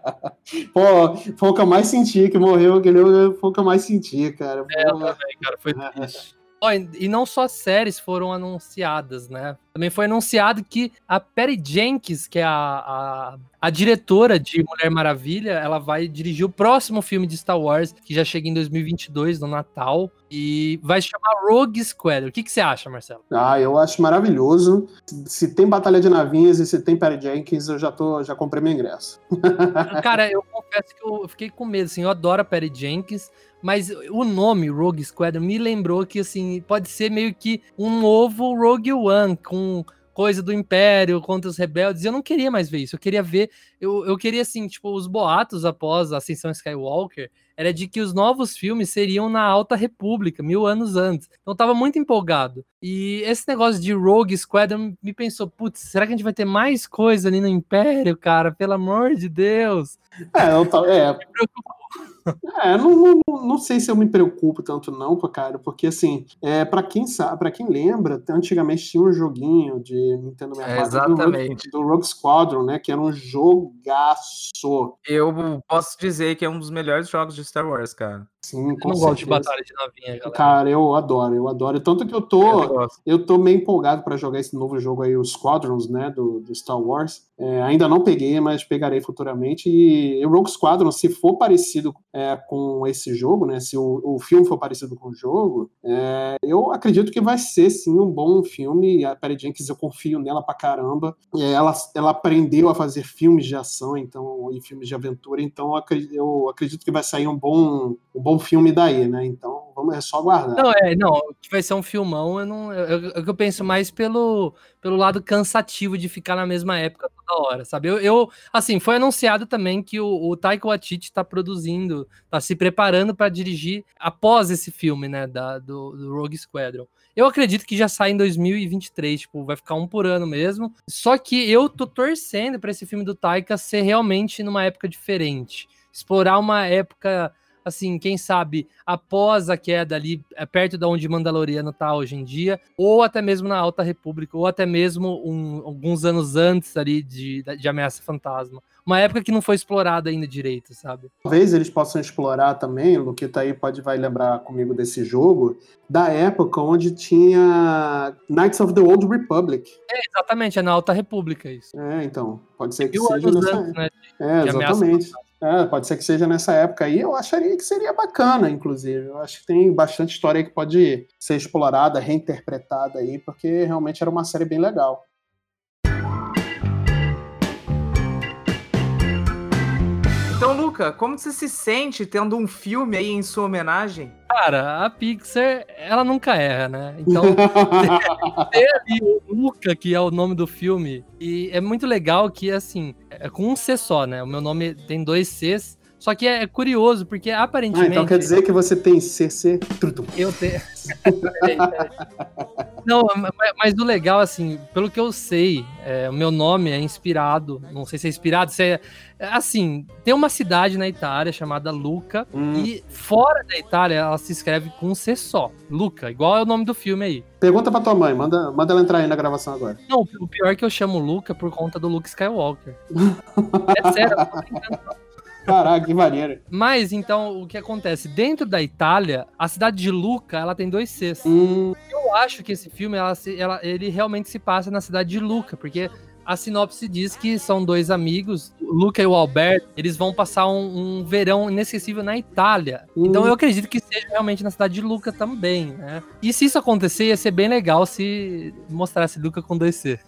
Pô, foi o que eu mais senti, que morreu, aquele foi o que eu mais senti, cara. É, Pô, também, cara, foi triste. Ó, e e não só séries foram anunciadas, né? Também foi anunciado que a Perry Jenkins, que é a, a, a diretora de Mulher Maravilha, ela vai dirigir o próximo filme de Star Wars, que já chega em 2022, no Natal, e vai se chamar Rogue Squadron. O que, que você acha, Marcelo? Ah, eu acho maravilhoso. Se tem batalha de navinhas e se tem Perry Jenkins, eu já tô, já comprei meu ingresso. Cara, eu confesso que eu fiquei com medo, assim, eu adoro a Perry Jenkins, mas o nome Rogue Squadron me lembrou que, assim, pode ser meio que um novo Rogue One, com coisa do Império contra os rebeldes, e eu não queria mais ver isso, eu queria ver, eu, eu queria, assim, tipo, os boatos após a Ascensão Skywalker, era de que os novos filmes seriam na Alta República, mil anos antes. Então eu tava muito empolgado. E esse negócio de Rogue Squadron me pensou, putz, será que a gente vai ter mais coisa ali no Império, cara? Pelo amor de Deus. É, eu ta- é, Me preocupa É, não, não, não sei se eu me preocupo tanto não, pô, cara, porque assim, é, para quem sabe, para quem lembra, antigamente tinha um joguinho de Nintendo 64 do, Rogue, Exatamente. do Rogue Squadron, né, que era um jogaço. Eu posso dizer que é um dos melhores jogos de Star Wars, cara. Sim, Eu com não gosto de certeza. batalha de novinha, galera. Cara, eu adoro, eu adoro. Tanto que eu Eu tô, gosto. eu tô meio empolgado para jogar esse novo jogo aí, o Squadrons, né, do, do Star Wars. É, ainda não peguei, mas pegarei futuramente. E o Rogue Squadron, se for parecido é, com esse jogo, né, se o, o filme for parecido com o jogo, é, eu acredito que vai ser sim um bom filme. A Perry Jenkins, eu confio nela pra caramba. É, ela, ela aprendeu a fazer filmes de ação, então e filmes de aventura, então eu acredito, eu acredito que vai sair um bom, um bom filme daí, né? Então vamos é só aguardar. Não, é, não, que vai ser um filmão, eu não. Eu, eu, eu penso mais pelo, pelo lado cansativo de ficar na mesma época toda hora, sabe? Eu, eu assim, foi anunciado também que o, o Taika Waititi tá produzindo, tá se preparando para dirigir após esse filme, né, da, do, do Rogue Squadron. Eu acredito que já sai em 2023, tipo, vai ficar um por ano mesmo. Só que eu tô torcendo para esse filme do Taika ser realmente numa época diferente. Explorar uma época assim, quem sabe após a queda ali, é perto da onde Mandaloriano tá hoje em dia, ou até mesmo na Alta República, ou até mesmo um- alguns anos antes ali de, de Ameaça Fantasma. Uma época que não foi explorada ainda direito, sabe? Talvez eles possam explorar também, o Luquita aí pode vai lembrar comigo desse jogo, da época onde tinha Knights of the Old Republic. É, exatamente, é na Alta República isso. É, então, pode ser que Mil seja anos nessa antes, né? É, de Ameaça exatamente. É, pode ser que seja nessa época aí. Eu acharia que seria bacana, inclusive. Eu acho que tem bastante história aí que pode ser explorada, reinterpretada aí, porque realmente era uma série bem legal. Então, Luca, como você se sente tendo um filme aí em sua homenagem? Cara, a Pixar, ela nunca erra, né? Então, ter ali o Luca, que é o nome do filme, e é muito legal que, assim, é com um C só, né? O meu nome tem dois Cs, só que é curioso, porque Ah, aparentemente... então quer dizer que você tem CC Trutum. Eu tenho. Não, mas, o legal, assim, pelo que eu sei, é, o meu nome é inspirado. Não sei se é inspirado, se é. é, Assim, tem uma cidade na Itália chamada Luca, Hum. e fora da Itália ela se escreve com um C só. Luca, igual é o nome do filme aí. Pergunta pra tua mãe, manda, manda ela entrar aí na gravação agora. Não, o pior é que eu chamo Luca por conta do Luke Skywalker. É sério, eu tô brincando. Caraca, que maneiro. Mas então, o que acontece? Dentro da Itália, a cidade de Luca, ela tem dois Cs. Hum, Eu acho que esse filme, ela ela- ele realmente se passa na cidade de Luca, porque a sinopse diz que são dois amigos, o Luca e o Alberto, eles vão passar um, um verão inesquecível na Itália. Então eu acredito que seja realmente na cidade de Luca também, né? E se isso acontecer, ia ser bem legal se mostrasse Luca com 2C.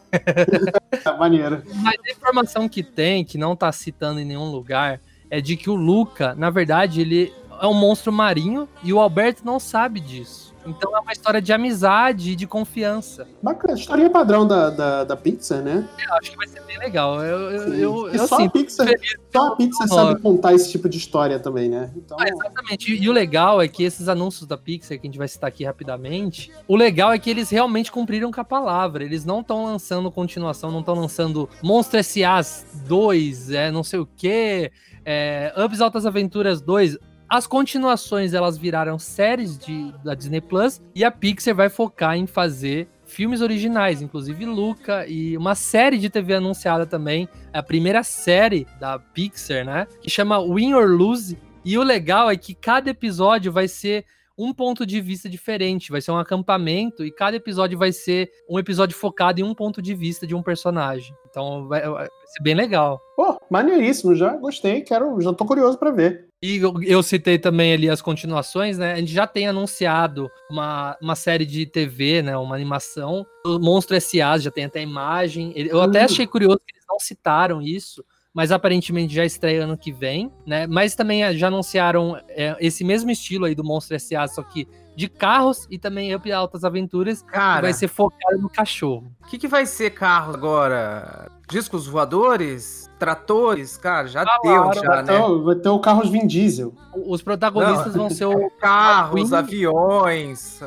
Tá maneiro. Mas a informação que tem, que não tá citando em nenhum lugar, é de que o Luca, na verdade, ele é um monstro marinho e o Alberto não sabe disso. Então é uma história de amizade e de confiança. Bacana. Historinha padrão da, da, da Pixar, né? Eu acho que vai ser bem legal. Eu, eu, eu, eu só, assim, a Pixar, só a Pixar sabe contar esse tipo de história também, né? Então, Ah, exatamente. E, e o legal é que esses anúncios da Pixar, que a gente vai citar aqui rapidamente, o legal é que eles realmente cumpriram com a palavra. Eles não estão lançando continuação, não estão lançando Monstro S.A. 2, é, não sei o quê, é, Ups Altas Aventuras 2. As continuações, elas viraram séries de, da Disney Plus e a Pixar vai focar em fazer filmes originais, inclusive Luca e uma série de TV anunciada também, a primeira série da Pixar, né, que chama Win or Lose, e o legal é que cada episódio vai ser um ponto de vista diferente, vai ser um acampamento e cada episódio vai ser um episódio focado em um ponto de vista de um personagem. Então vai, vai ser bem legal. pô, maneiríssimo, já gostei, quero, já tô curioso pra ver. E eu, eu citei também ali as continuações, né? A gente já tem anunciado uma, uma série de TV, né? Uma animação. O Monstro S.A. já tem até imagem. Eu até Hum. achei curioso que eles não citaram isso, mas aparentemente já estreia ano que vem, né? Mas também eh, já anunciaram é, esse mesmo estilo aí do Monstro S.A., só que de carros e também Up Altas Aventuras, que Cara, vai ser focado no cachorro. o que, que vai ser carro agora? Discos voadores? Tratores? Cara, já deu, Falaram, já, Vai ter, né? o- vai ter o Carros Vin Diesel. Os protagonistas vão ser o Carros, aviões.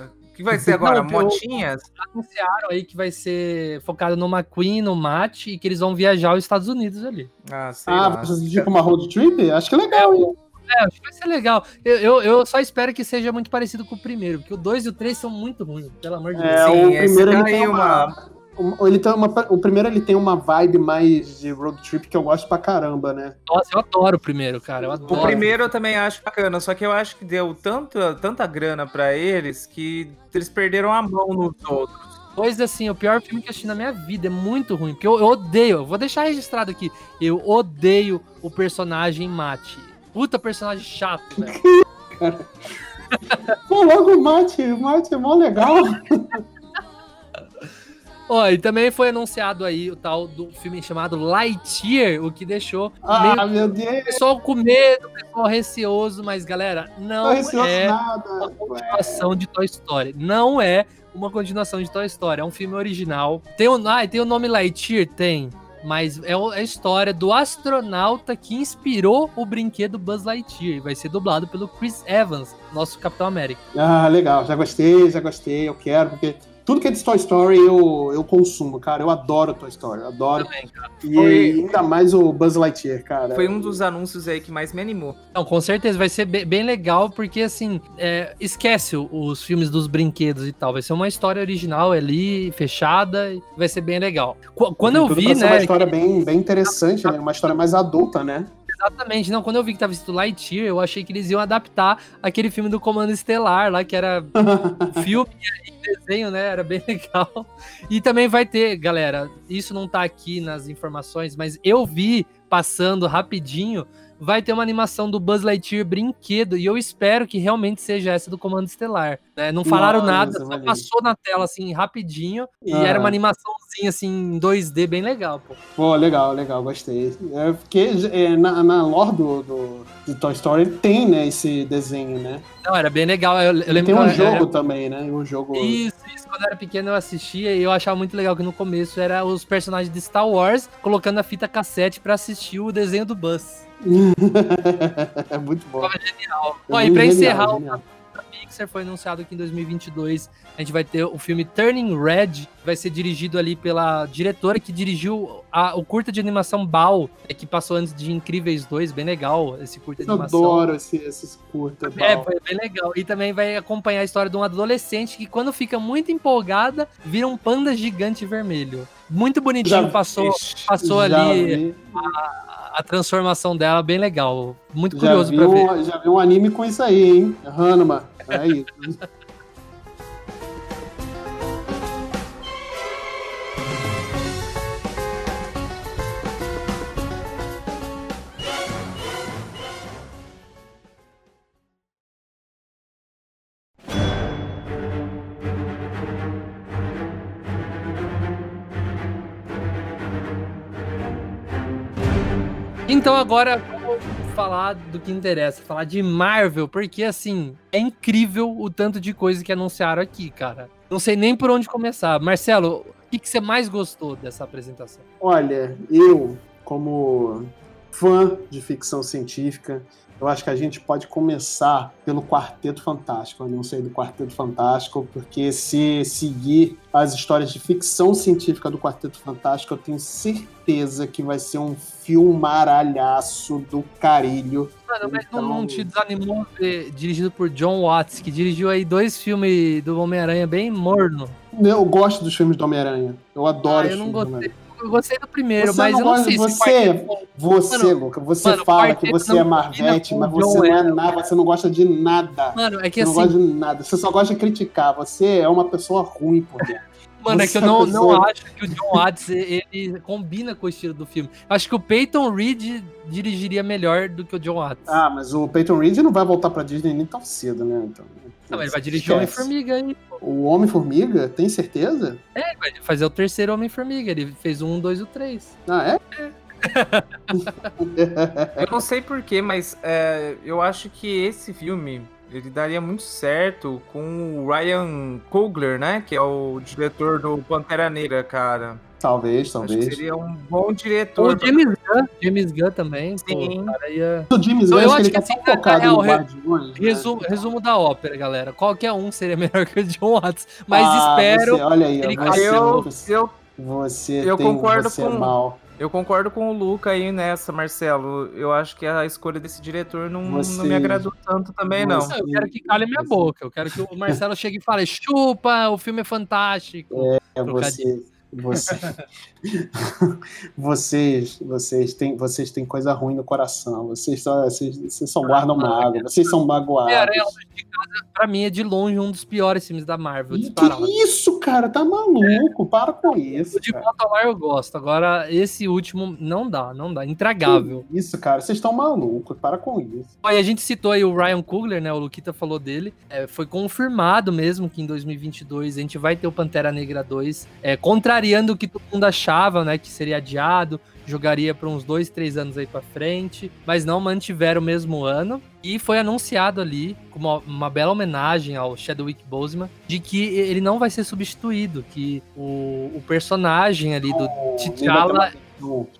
Que vai ser agora? Não, Motinhas? anunciaram aí que vai ser focado no McQueen, no Matt e que eles vão viajar aos Estados Unidos ali. Ah, sei Ah, fazer tipo uma road trip? Acho que é legal, hein? É, acho que vai ser legal. Eu, eu, eu só espero que seja muito parecido com o primeiro, porque o 2 e o 3 são muito ruins, pelo amor de Deus. É, Sim, o esse primeiro ele tem é uma, um- ele tem uma. O primeiro ele tem uma vibe mais de road trip que eu gosto pra caramba, né? Nossa, eu adoro o primeiro, cara. Eu adoro. O primeiro eu também acho bacana, só que eu acho que deu tanta, tanta grana pra eles que eles perderam a mão nos outros. Dois, assim, o pior filme que eu assisti na minha vida. É muito ruim. Porque eu, eu odeio, eu vou deixar registrado aqui. Eu odeio o personagem Matt. Puta personagem chato, velho. Pô, logo o Mate, o Mate é mó legal. Ó, e também foi anunciado aí o tal do filme chamado Lightyear, o que deixou meio Ah, meu o Deus, pessoal com medo, o pessoal receoso, mas galera, não é nada. uma continuação de Toy Story. Não é uma continuação de Toy Story, é um filme original. Tem o, ah, tem o nome Lightyear? Tem. Mas é é a história do astronauta que inspirou o brinquedo Buzz Lightyear. Vai ser dublado pelo Chris Evans, nosso Capitão América. Ah, legal, já gostei, já gostei, eu quero, porque tudo que é de Toy Story eu, eu consumo, cara. Eu adoro Toy Story, adoro. Também, cara. E Foi- ainda mais o Buzz Lightyear, cara. Foi um dos anúncios aí que mais me animou. Não, com certeza vai ser be- bem legal, porque assim, é, esquece os filmes dos brinquedos e tal. Vai ser uma história original ali, fechada, e vai ser bem legal. Qu- Quando eu Tudo vi, pra ser né? uma história bem, bem interessante, né? Uma história mais adulta, né? Exatamente, não, quando eu vi que tava escrito Lightyear, eu achei que eles iam adaptar aquele filme do Comando Estelar lá, que era filme e desenho, né? Era bem legal. E também vai ter, galera, isso não tá aqui nas informações, mas eu vi passando rapidinho, vai ter uma animação do Buzz Lightyear brinquedo, e eu espero que realmente seja essa do Comando Estelar. né? Não falaram Nossa, nada, só passou na tela assim, rapidinho, e Ah. era uma animaçãozinha assim, em 2D, bem legal, pô. Pô, legal, legal, gostei. É porque é, na, na lore do, do, de Toy Story tem, né, esse desenho, né? Não, era bem legal. Eu, eu lembro tem um jogo era- também, né? Um jogo. Isso, isso. Quando eu era pequeno eu assistia e eu achava muito legal que no começo era os personagens de Star Wars colocando a fita cassete pra assistir o desenho do Buzz. é muito bom. Genial. É e pra genial, encerrar, o genial. da Pixar foi anunciado que em 2022 a gente vai ter o filme Turning Red, que vai ser dirigido ali pela diretora que dirigiu a- o curta de animação Bao, é, que passou antes de Incríveis 2, bem legal esse curta de Eu animação. adoro esse, esses curtas. É, foi bem legal. E também vai acompanhar a história de um adolescente que, quando fica muito empolgada, vira um panda gigante vermelho. Muito bonitinho, Já- passou, passou ali a, a transformação dela, bem legal. Muito Já curioso vi, pra ver. já vi um anime com isso aí, hein? Hanuma. É isso. Então agora vamos falar do que interessa, falar de Marvel, porque assim, é incrível o tanto de coisa que anunciaram aqui, cara. Não sei nem por onde começar. Marcelo, o que, que você mais gostou dessa apresentação? Olha, eu, como fã de ficção científica, eu acho que a gente pode começar pelo Quarteto Fantástico. Eu não sei do Quarteto Fantástico, porque se seguir as histórias de ficção científica do Quarteto Fantástico, eu tenho certeza que vai ser um filmaralhaço do carilho. Mano, mas não, Então- não te desanimou ver dirigido por John Watts, que dirigiu aí dois filmes do Homem-Aranha bem morno. Eu gosto dos filmes do Homem-Aranha. Eu adoro Ah, os eu não gostei. Eu gostei do primeiro, Você mas não eu não gosta- sei se você- é Você, Mano, Luca, você mano, fala que você é Marvete, mas você não é nada, você não gosta de nada. Mano, é que Você assim, não gosta de nada, você só gosta de criticar. Você é uma pessoa ruim por dentro. Mano, é que eu Você é não, não acho que o John Watts ele combina com o estilo do filme. Acho que o Peyton Reed dirigiria melhor do que o John Watts. Ah, mas o Peyton Reed não vai voltar pra Disney nem tão cedo, né? Então, não, ele vai dirigir esquece. Homem-Formiga aí. O Homem-Formiga? Tem certeza? É, ele vai fazer o terceiro Homem-Formiga. Ele fez o um, dois e o três. Ah, é? Eu não sei porquê, mas é, eu acho que esse filme ele daria muito certo com o Ryan Coogler, né? Que é o diretor do Pantera Negra, cara. talvez, Acho que talvez. seria um bom O diretor. James Gunn, James Gunn também. pô, Sim. o cara ia... O James Eu Gunn, acho acho que ele que tá assim, focado real, no re- Guardiões. né? Resumo, resumo da ópera, galera. Qualquer um seria melhor que o John Watts. Mas Ah, espero. Você, olha aí, ele você, eu, você, eu, você eu tem, concordo você é com- mal. Eu concordo com o Luca aí nessa, Marcelo. Eu acho que a escolha desse diretor não, Você- não me agradou tanto também, não. você- Eu quero que cale minha boca. Eu quero que o Marcelo chegue e fale: chupa, o filme é fantástico. É você, você, vocês, vocês têm, vocês têm coisa ruim no coração. Vocês só, vocês, vocês só guardam mágoa. Vocês são magoados. Casa, pra mim, é de longe um dos piores filmes da Marvel, disparado. Que isso, cara? Tá maluco? Para com isso. O de cara. volta ao lar eu gosto. Agora, esse último não dá, não dá. Intragável. Que Isso, cara. Vocês estão malucos. Para com isso. E a gente citou aí o Ryan Coogler, né? O Luquita falou dele. É, foi confirmado mesmo que em 2022 a gente vai ter o Pantera Negra 2, é, contrariando o que todo mundo achava, né? Que seria adiado, jogaria por uns dois, três anos aí pra frente, mas não mantiveram o mesmo ano. E foi anunciado ali, como uma, uma bela homenagem ao Chadwick Boseman, de que ele não vai ser substituído, que o, o personagem ali do T'Challa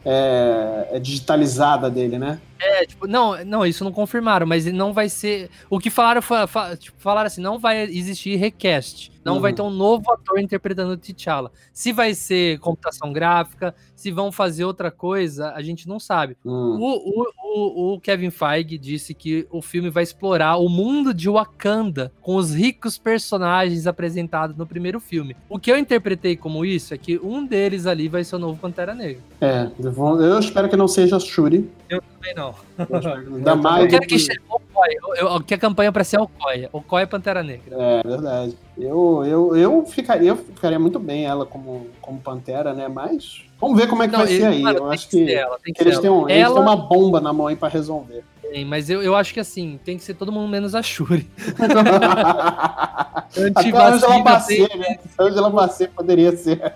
É, é digitalizada dele, né? É, tipo, não, não, isso não confirmaram, mas não vai ser. O que falaram foi, fa- tipo, falaram assim, não vai existir recast. Não Uhum. vai ter um novo ator interpretando o T'Challa. Se vai ser computação gráfica, se vão fazer outra coisa, a gente não sabe. Hum. O, o, o, o Kevin Feige disse que o filme vai explorar o mundo de Wakanda com os ricos personagens apresentados no primeiro filme. O que eu interpretei como isso é que um deles ali vai ser o novo Pantera Negra. É, eu eu espero que não seja Shuri. Também não. Ainda Eu mais. quero que chegue. Eu, eu, que a campanha para ser Okoye. Okoye é Pantera Negra. É, verdade. Eu, eu, eu, ficaria, eu ficaria muito bem ela como, como Pantera, né? Mas vamos ver como é que vai ele- ser aí. mano, eu acho que, ser ela, tem que que eles, têm ela. um, eles têm uma bomba na mão aí pra resolver. tem, mas eu, eu acho que assim, tem que ser todo mundo menos a Shuri. Até a Angela Bassett, tem- né? A Angela Bassett poderia ser.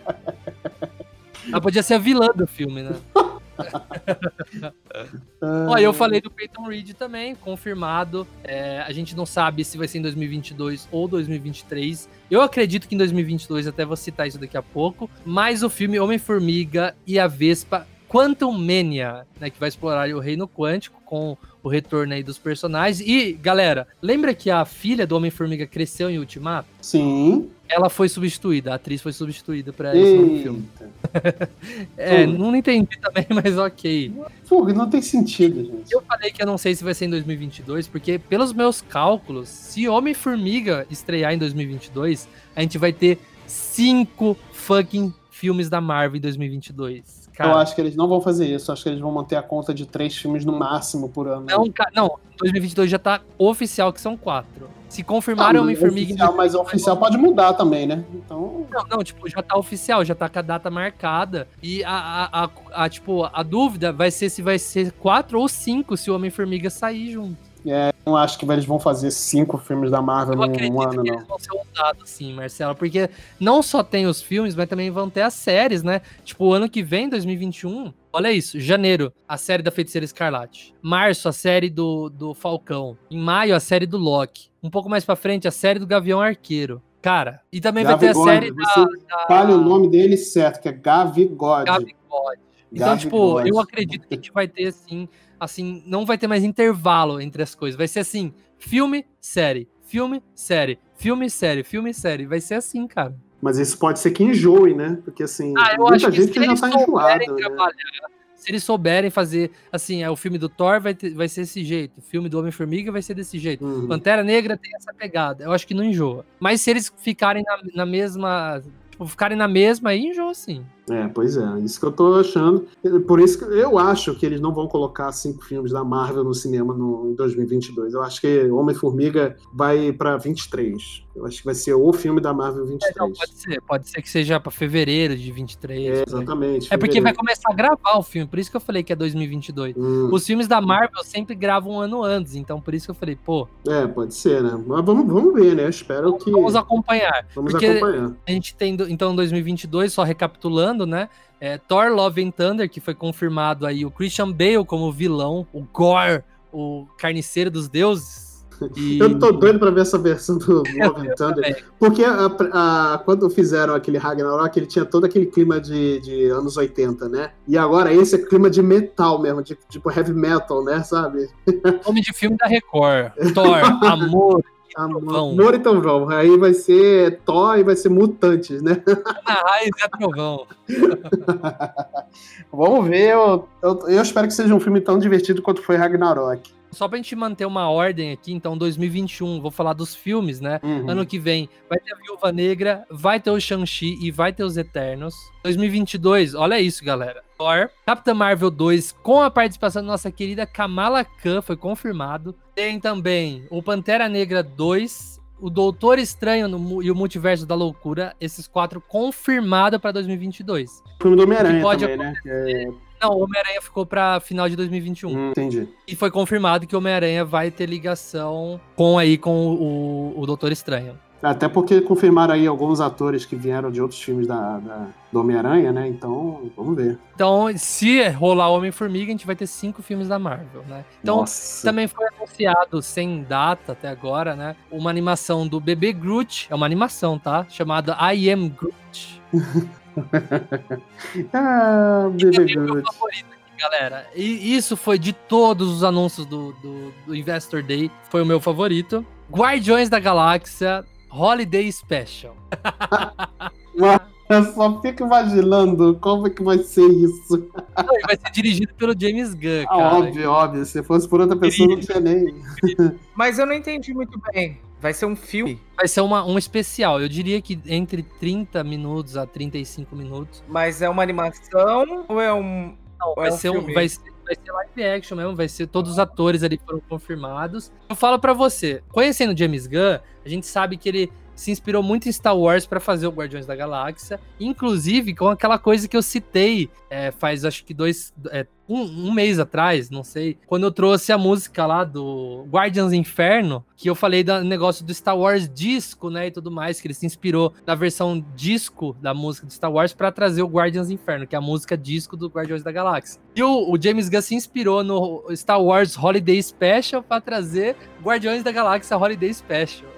Ela podia ser a vilã do filme, né? Ó, eu falei do Peyton Reed também, confirmado. É, a gente não sabe se vai ser em 2022 ou 2023. Eu acredito que em 2022, até vou citar isso daqui a pouco. Mas o filme Homem-Formiga e a Vespa Quantum Mania, né, que vai explorar o reino quântico com o retorno aí dos personagens. E, galera, lembra que a filha do Homem-Formiga cresceu em Ultimato? Sim. Ela foi substituída, a atriz foi substituída pra esse novo filme. É, Hum. não entendi também, mas ok. Pô, não tem sentido, gente. Eu falei que eu não sei se vai ser em 2022, porque pelos meus cálculos, se Homem-Formiga estrear em 2022, a gente vai ter cinco fucking filmes da Marvel em 2022. Eu Cara, acho que eles não vão fazer isso. Eu acho que eles vão manter a conta de três filmes no máximo por ano. não, ca- não, 2022 já tá oficial que são quatro. Se Ah, confirmarem mas Homem-Formiga em oficial, mas o oficial pode mudar também, né? Então. Não, não, tipo, já tá oficial, já tá com a data marcada. E a, a, a, a, tipo, a dúvida vai ser se vai ser quatro ou cinco se o Homem-Formiga sair junto. Não acho que eles vão fazer cinco filmes da Marvel Eu num acredito ano, que não. eles vão ser ousados, sim, Marcelo, porque não só tem os filmes, mas também vão ter as séries, né? Tipo, o ano que vem, 2021, Olha isso, janeiro, a série da Feiticeira Escarlate. Março, a série do, do Falcão. Em maio, a série do Loki. Um pouco mais pra frente, a série do Gavião Arqueiro. Cara, e também vai ter a Gavigode, série da, você Fale o nome dele certo, que é Gavigode. Gavigode. Então, Gavigode. tipo, eu acredito que a gente vai ter assim, assim, não vai ter mais intervalo entre as coisas. Vai ser assim, filme, série, filme, série, filme, série, filme, série. Vai ser assim, cara. Mas isso pode ser que enjoe, né? Porque assim, Ah, eu muita acho que gente se já tá souberem enjoada. Né? se eles souberem fazer, assim, é, o filme do Thor vai, ter- vai ser desse jeito, o filme do Homem-Formiga vai ser desse jeito. Uhum. Pantera Negra tem essa pegada. Eu acho que não enjoa. Mas se eles ficarem na, na mesma. Tipo, ficarem na mesma, aí enjoa sim. É, pois é, isso que eu tô achando. Por isso que eu acho que eles não vão colocar cinco filmes da Marvel no cinema no, em 2022. Eu acho que Homem-Formiga vai pra 23. Eu acho que vai ser o filme da Marvel 23. Não, pode ser. Pode ser que seja pra fevereiro de 23. É, aí. exatamente. É porque vai começar a gravar o filme, por isso que eu falei que é 2022. Hum, Os filmes da Marvel sempre gravam um ano antes, então por isso que eu falei, pô, é, pode ser, né? Mas vamos, vamos ver, né? Eu espero que. vamos acompanhar. vamos acompanhar. A gente tem, então, 2022, só recapitulando, né? É, Thor Love and Thunder, que foi confirmado aí o Christian Bale como vilão, o Gore, o carniceiro dos deuses. E... Eu tô doido pra ver essa versão do Love and Thunder. também. Porque a- a- quando fizeram aquele Ragnarok, ele tinha todo aquele clima de, de anos 80, né? E agora esse é clima de metal mesmo, de, tipo heavy metal, né? Sabe? Nome de filme da Record. Thor, Amor, Trovão. Amor e Trovão. Aí vai ser Thor e vai ser Mutantes, né? na Raiz é Trovão. Vamos ver. Eu, eu, eu espero que seja um filme tão divertido quanto foi Ragnarok. Só pra gente manter uma ordem aqui, então 2021, vou falar dos filmes, né? Uhum. Ano que vem vai ter a Viúva Negra, vai ter o Shang-Chi e vai ter os Eternos. 2022, olha isso, galera. Thor, Capitã Marvel 2, com a participação da nossa querida Kamala Khan, foi confirmado. Tem também o Pantera Negra 2, o Doutor Estranho no e o Multiverso da Loucura, esses quatro confirmados pra 2022. O filme do Homem-Aranha que pode também, né? Não, Homem-Aranha ficou pra final de 2021. Hum, entendi. E foi confirmado que Homem-Aranha vai ter ligação com aí com o, o Doutor Estranho. Até porque confirmaram aí alguns atores que vieram de outros filmes da, da- do Homem-Aranha, né? Então, vamos ver. Então, se rolar Homem-Formiga, a gente vai ter cinco filmes da Marvel, né? Então, Nossa. também foi anunciado, sem data até agora, né? Uma animação do Bebê Groot, é uma animação, tá? Chamada I Am Groot. Ah, E o meu Groot. favorito aqui, galera. E isso foi de todos os anúncios do, do, do Investor Day, foi o meu favorito. Guardiões da Galáxia Holiday Special. Eu só fico imaginando como é que vai ser isso. Não, vai ser dirigido pelo James Gunn, Ah, cara. óbvio, óbvio. Se fosse por outra pessoa, não tinha nem. Mas eu não entendi muito bem. Vai ser um filme, Vai ser uma, um especial. Eu diria que entre 30 minutos a 35 minutos. mas é uma animação ou é um. Não, Ou vai, é um ser um, vai, ser, vai ser live action mesmo. Vai ser todos os atores ali foram confirmados. Eu falo pra você, conhecendo James Gunn, a gente sabe que ele se inspirou muito em Star Wars pra fazer o Guardiões da Galáxia, inclusive com aquela coisa que eu citei é, faz acho que dois, é, um, um mês atrás, não sei, quando eu trouxe a música lá do Guardians Inferno, que eu falei do negócio do Star Wars disco, né, e tudo mais, que ele se inspirou na versão disco da música do Star Wars pra trazer o Guardians Inferno, que é a música disco do Guardiões da Galáxia. E o, o James Gunn se inspirou no Star Wars Holiday Special pra trazer Guardiões da Galáxia Holiday Special.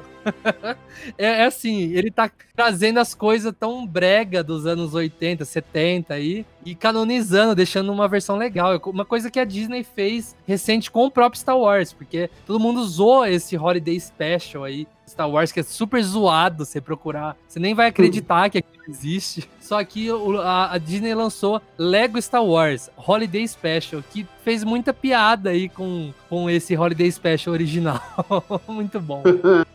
É, é assim, ele tá trazendo as coisas tão brega dos anos 80, 70 aí e canonizando, deixando uma versão legal. É Uma coisa que a Disney fez recente com o próprio Star Wars, porque todo mundo usou esse Holiday Special aí, Star Wars, que é super zoado você procurar. Você nem vai acreditar que aquilo existe. Só que a, a Disney lançou Lego Star Wars Holiday Special, que fez muita piada aí com, com esse Holiday Special original. Muito bom.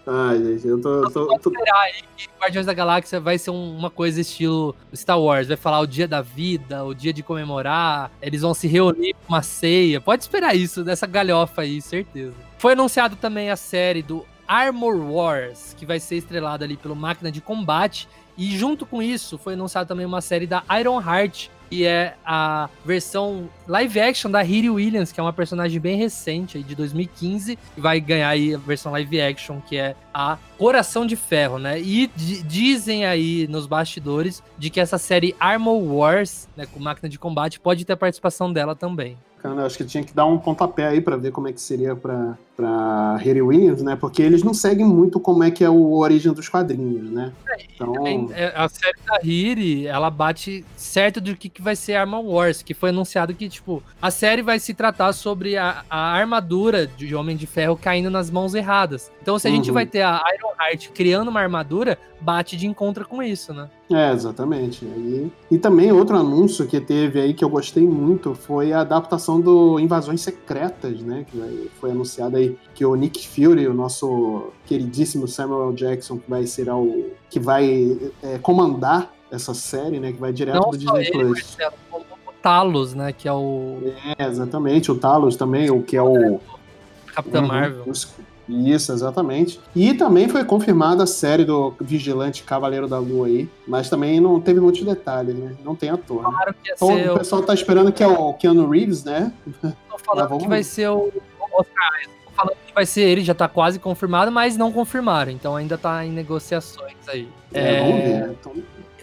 Ai, gente, eu tô. tô- Pode tô- esperar aí que Guardiões da Galáxia vai ser um- uma coisa estilo Star Wars. Vai falar o dia da vida, o dia de comemorar. Eles vão se reunir pra uma ceia. Pode esperar isso, dessa galhofa aí, certeza. Foi anunciado também a série do Armor Wars, que vai ser estrelada ali pelo Máquina de Combate. E junto com isso, foi anunciado também uma série da Iron Heart. que é a versão live action da Riri Williams, que é uma personagem bem recente, aí de 2015, e vai ganhar aí a versão live action, que é a Coração de Ferro, né? E dizem aí nos bastidores de que essa série Armor Wars, né, com máquina de combate, pode ter participação dela também bacana. Acho que tinha que dar um pontapé aí para ver como é que seria para para Harry Williams, né? Porque eles não seguem muito como é que é o origem dos quadrinhos, né? Então... É, a série da Hiri, ela bate certo do que, que vai ser Armor Wars, que foi anunciado que, tipo, a série vai se tratar sobre a, a armadura de Homem de Ferro caindo nas mãos erradas. Então, se a uhum. gente vai ter a Ironheart criando uma armadura, bate de encontro com isso, né? É, exatamente. E, e também outro anúncio que teve aí que eu gostei muito foi a adaptação do Invasões Secretas, né? Que foi anunciada aí que o Nick Fury, o nosso queridíssimo Samuel Jackson, que vai ser o que vai é, comandar essa série, né? Que vai direto Não do Disney ele, Plus. Marcelo, o Talos, né? Que é o. É, exatamente, o Talos também, o que é o. Capitão uhum, Marvel. Isso, exatamente. E também foi confirmada a série do Vigilante Cavaleiro da Lua aí, mas também não teve muitos detalhes, né? Não tem ator. Né? Claro que ia então, ser o pessoal tá esperando que é o Keanu Reeves, né? Tô falando que vai ser o Oscar falando que vai ser ele, já tá quase confirmado, mas não confirmaram, então ainda tá em negociações aí. É, é... ver. Então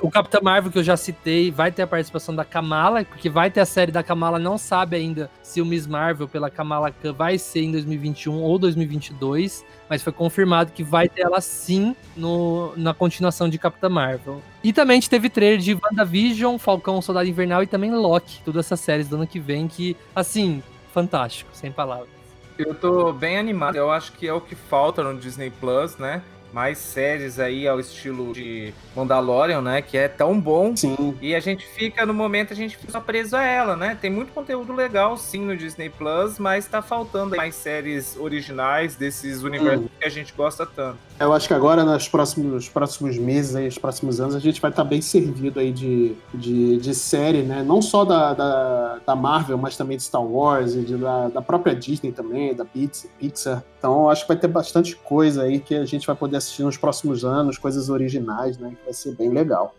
o Capitão Marvel que eu já citei vai ter a participação da Kamala, porque vai ter a série da Kamala, não sabe ainda se o Miss Marvel pela Kamala Khan vai ser em 2021 ou 2022, mas foi confirmado que vai ter ela sim no, na continuação de Capitã Marvel. E também a gente teve trailer de WandaVision, Falcão, Soldado Invernal e também Loki, todas essas séries do ano que vem que, assim, fantástico, sem palavras. Eu tô bem animado, eu acho que é o que falta no Disney Plus, né? mais séries aí ao estilo de Mandalorian, né? Que é tão bom. Sim. E a gente fica, no momento, a gente fica preso a ela, né? Tem muito conteúdo legal, sim, no Disney Plus, mas tá faltando mais séries originais desses universos hum. que a gente gosta tanto. Eu acho que agora, nos próximos, próximos meses, aí, nos próximos anos, a gente vai estar tá bem servido aí de, de, de série, né? Não só da, da, da, Marvel, mas também de Star Wars, de, da, da própria Disney também, da Pixar. Então, acho que vai ter bastante coisa aí que a gente vai poder assistir nos próximos anos, coisas originais, né? Que vai ser bem legal.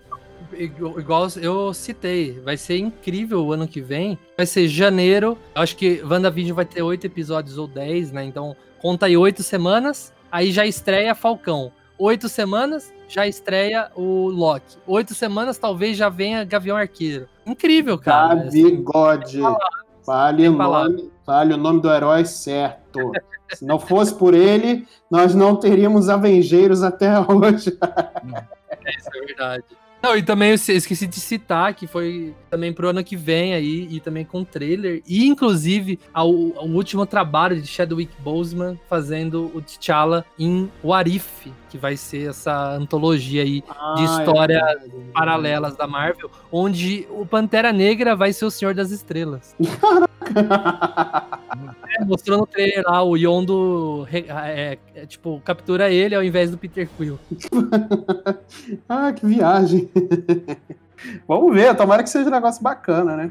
Igual eu citei, vai ser incrível o ano que vem. Vai ser janeiro. Acho que WandaVision vai ter oito episódios ou dez, né? Então, conta aí oito semanas. Aí já estreia Falcão. Oito semanas, já estreia o Loki. Oito semanas, talvez já venha Gavião Arqueiro. Incrível, cara. Tá bigode. Assim, fale, o nome, fale o nome do herói certo. Se não fosse por ele, nós não teríamos Avengeiros até hoje. é, isso é verdade. Não, e também eu esqueci de citar que foi também pro ano que vem aí, e também com trailer. E inclusive ao último trabalho de Chadwick Boseman fazendo o T'Challa em Warif, que vai ser essa antologia aí ah, de histórias é paralelas da Marvel, onde o Pantera Negra vai ser o Senhor das Estrelas. é, mostrou no trailer lá, o Yondo é, é, tipo, captura ele ao invés do Peter Quill. ah, que viagem. Vamos ver, tomara que seja um negócio bacana, né?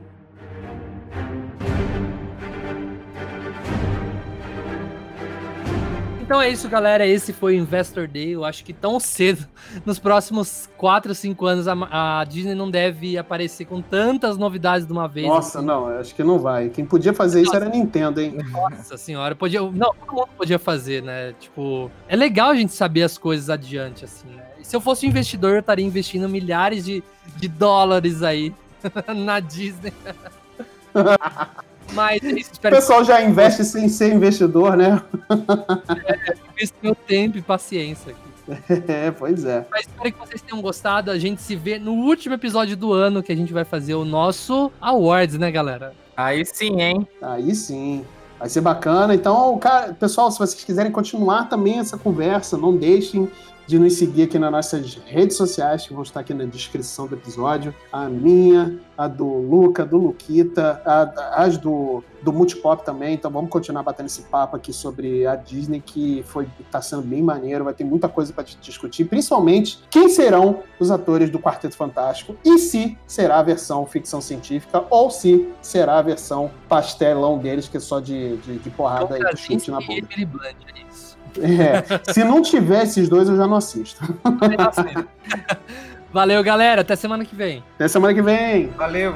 Então é isso, galera. Esse foi o Investor Day. Eu acho que tão cedo, nos próximos 4, 5 anos, a, a Disney não deve aparecer com tantas novidades de uma vez. Nossa, assim. não, acho que não vai. Quem podia fazer Nossa. isso era a Nintendo, hein? Nossa senhora, podia. Não, todo mundo podia fazer, né? Tipo, é legal a gente saber as coisas adiante, assim, né? Se eu fosse um investidor, eu estaria investindo milhares de, de dólares aí na Disney. Mas é isso, o pessoal já investe sem ser investidor, né? é, isso meu tempo e paciência aqui. É, pois é. Mas espero que vocês tenham gostado. A gente se vê no último episódio do ano que a gente vai fazer o nosso Awards, né, galera? Aí sim, hein? Aí sim. Vai ser bacana. Então, cara, pessoal, se vocês quiserem continuar também essa conversa, não deixem de nos seguir aqui nas nossas redes sociais, que vão estar aqui na descrição do episódio. A minha, a do Luca, do Luquita, a, as do, do Multipop também. Então vamos continuar batendo esse papo aqui sobre a Disney, que foi tá sendo bem maneiro, vai ter muita coisa para discutir, principalmente quem serão os atores do Quarteto Fantástico e se será a versão ficção científica ou se será a versão pastelão deles, que é só de, de, de porrada e de chute na boca. É. É, se não tiver esses dois, eu já não assisto. Valeu, galera. Até semana que vem. Até semana que vem. Valeu.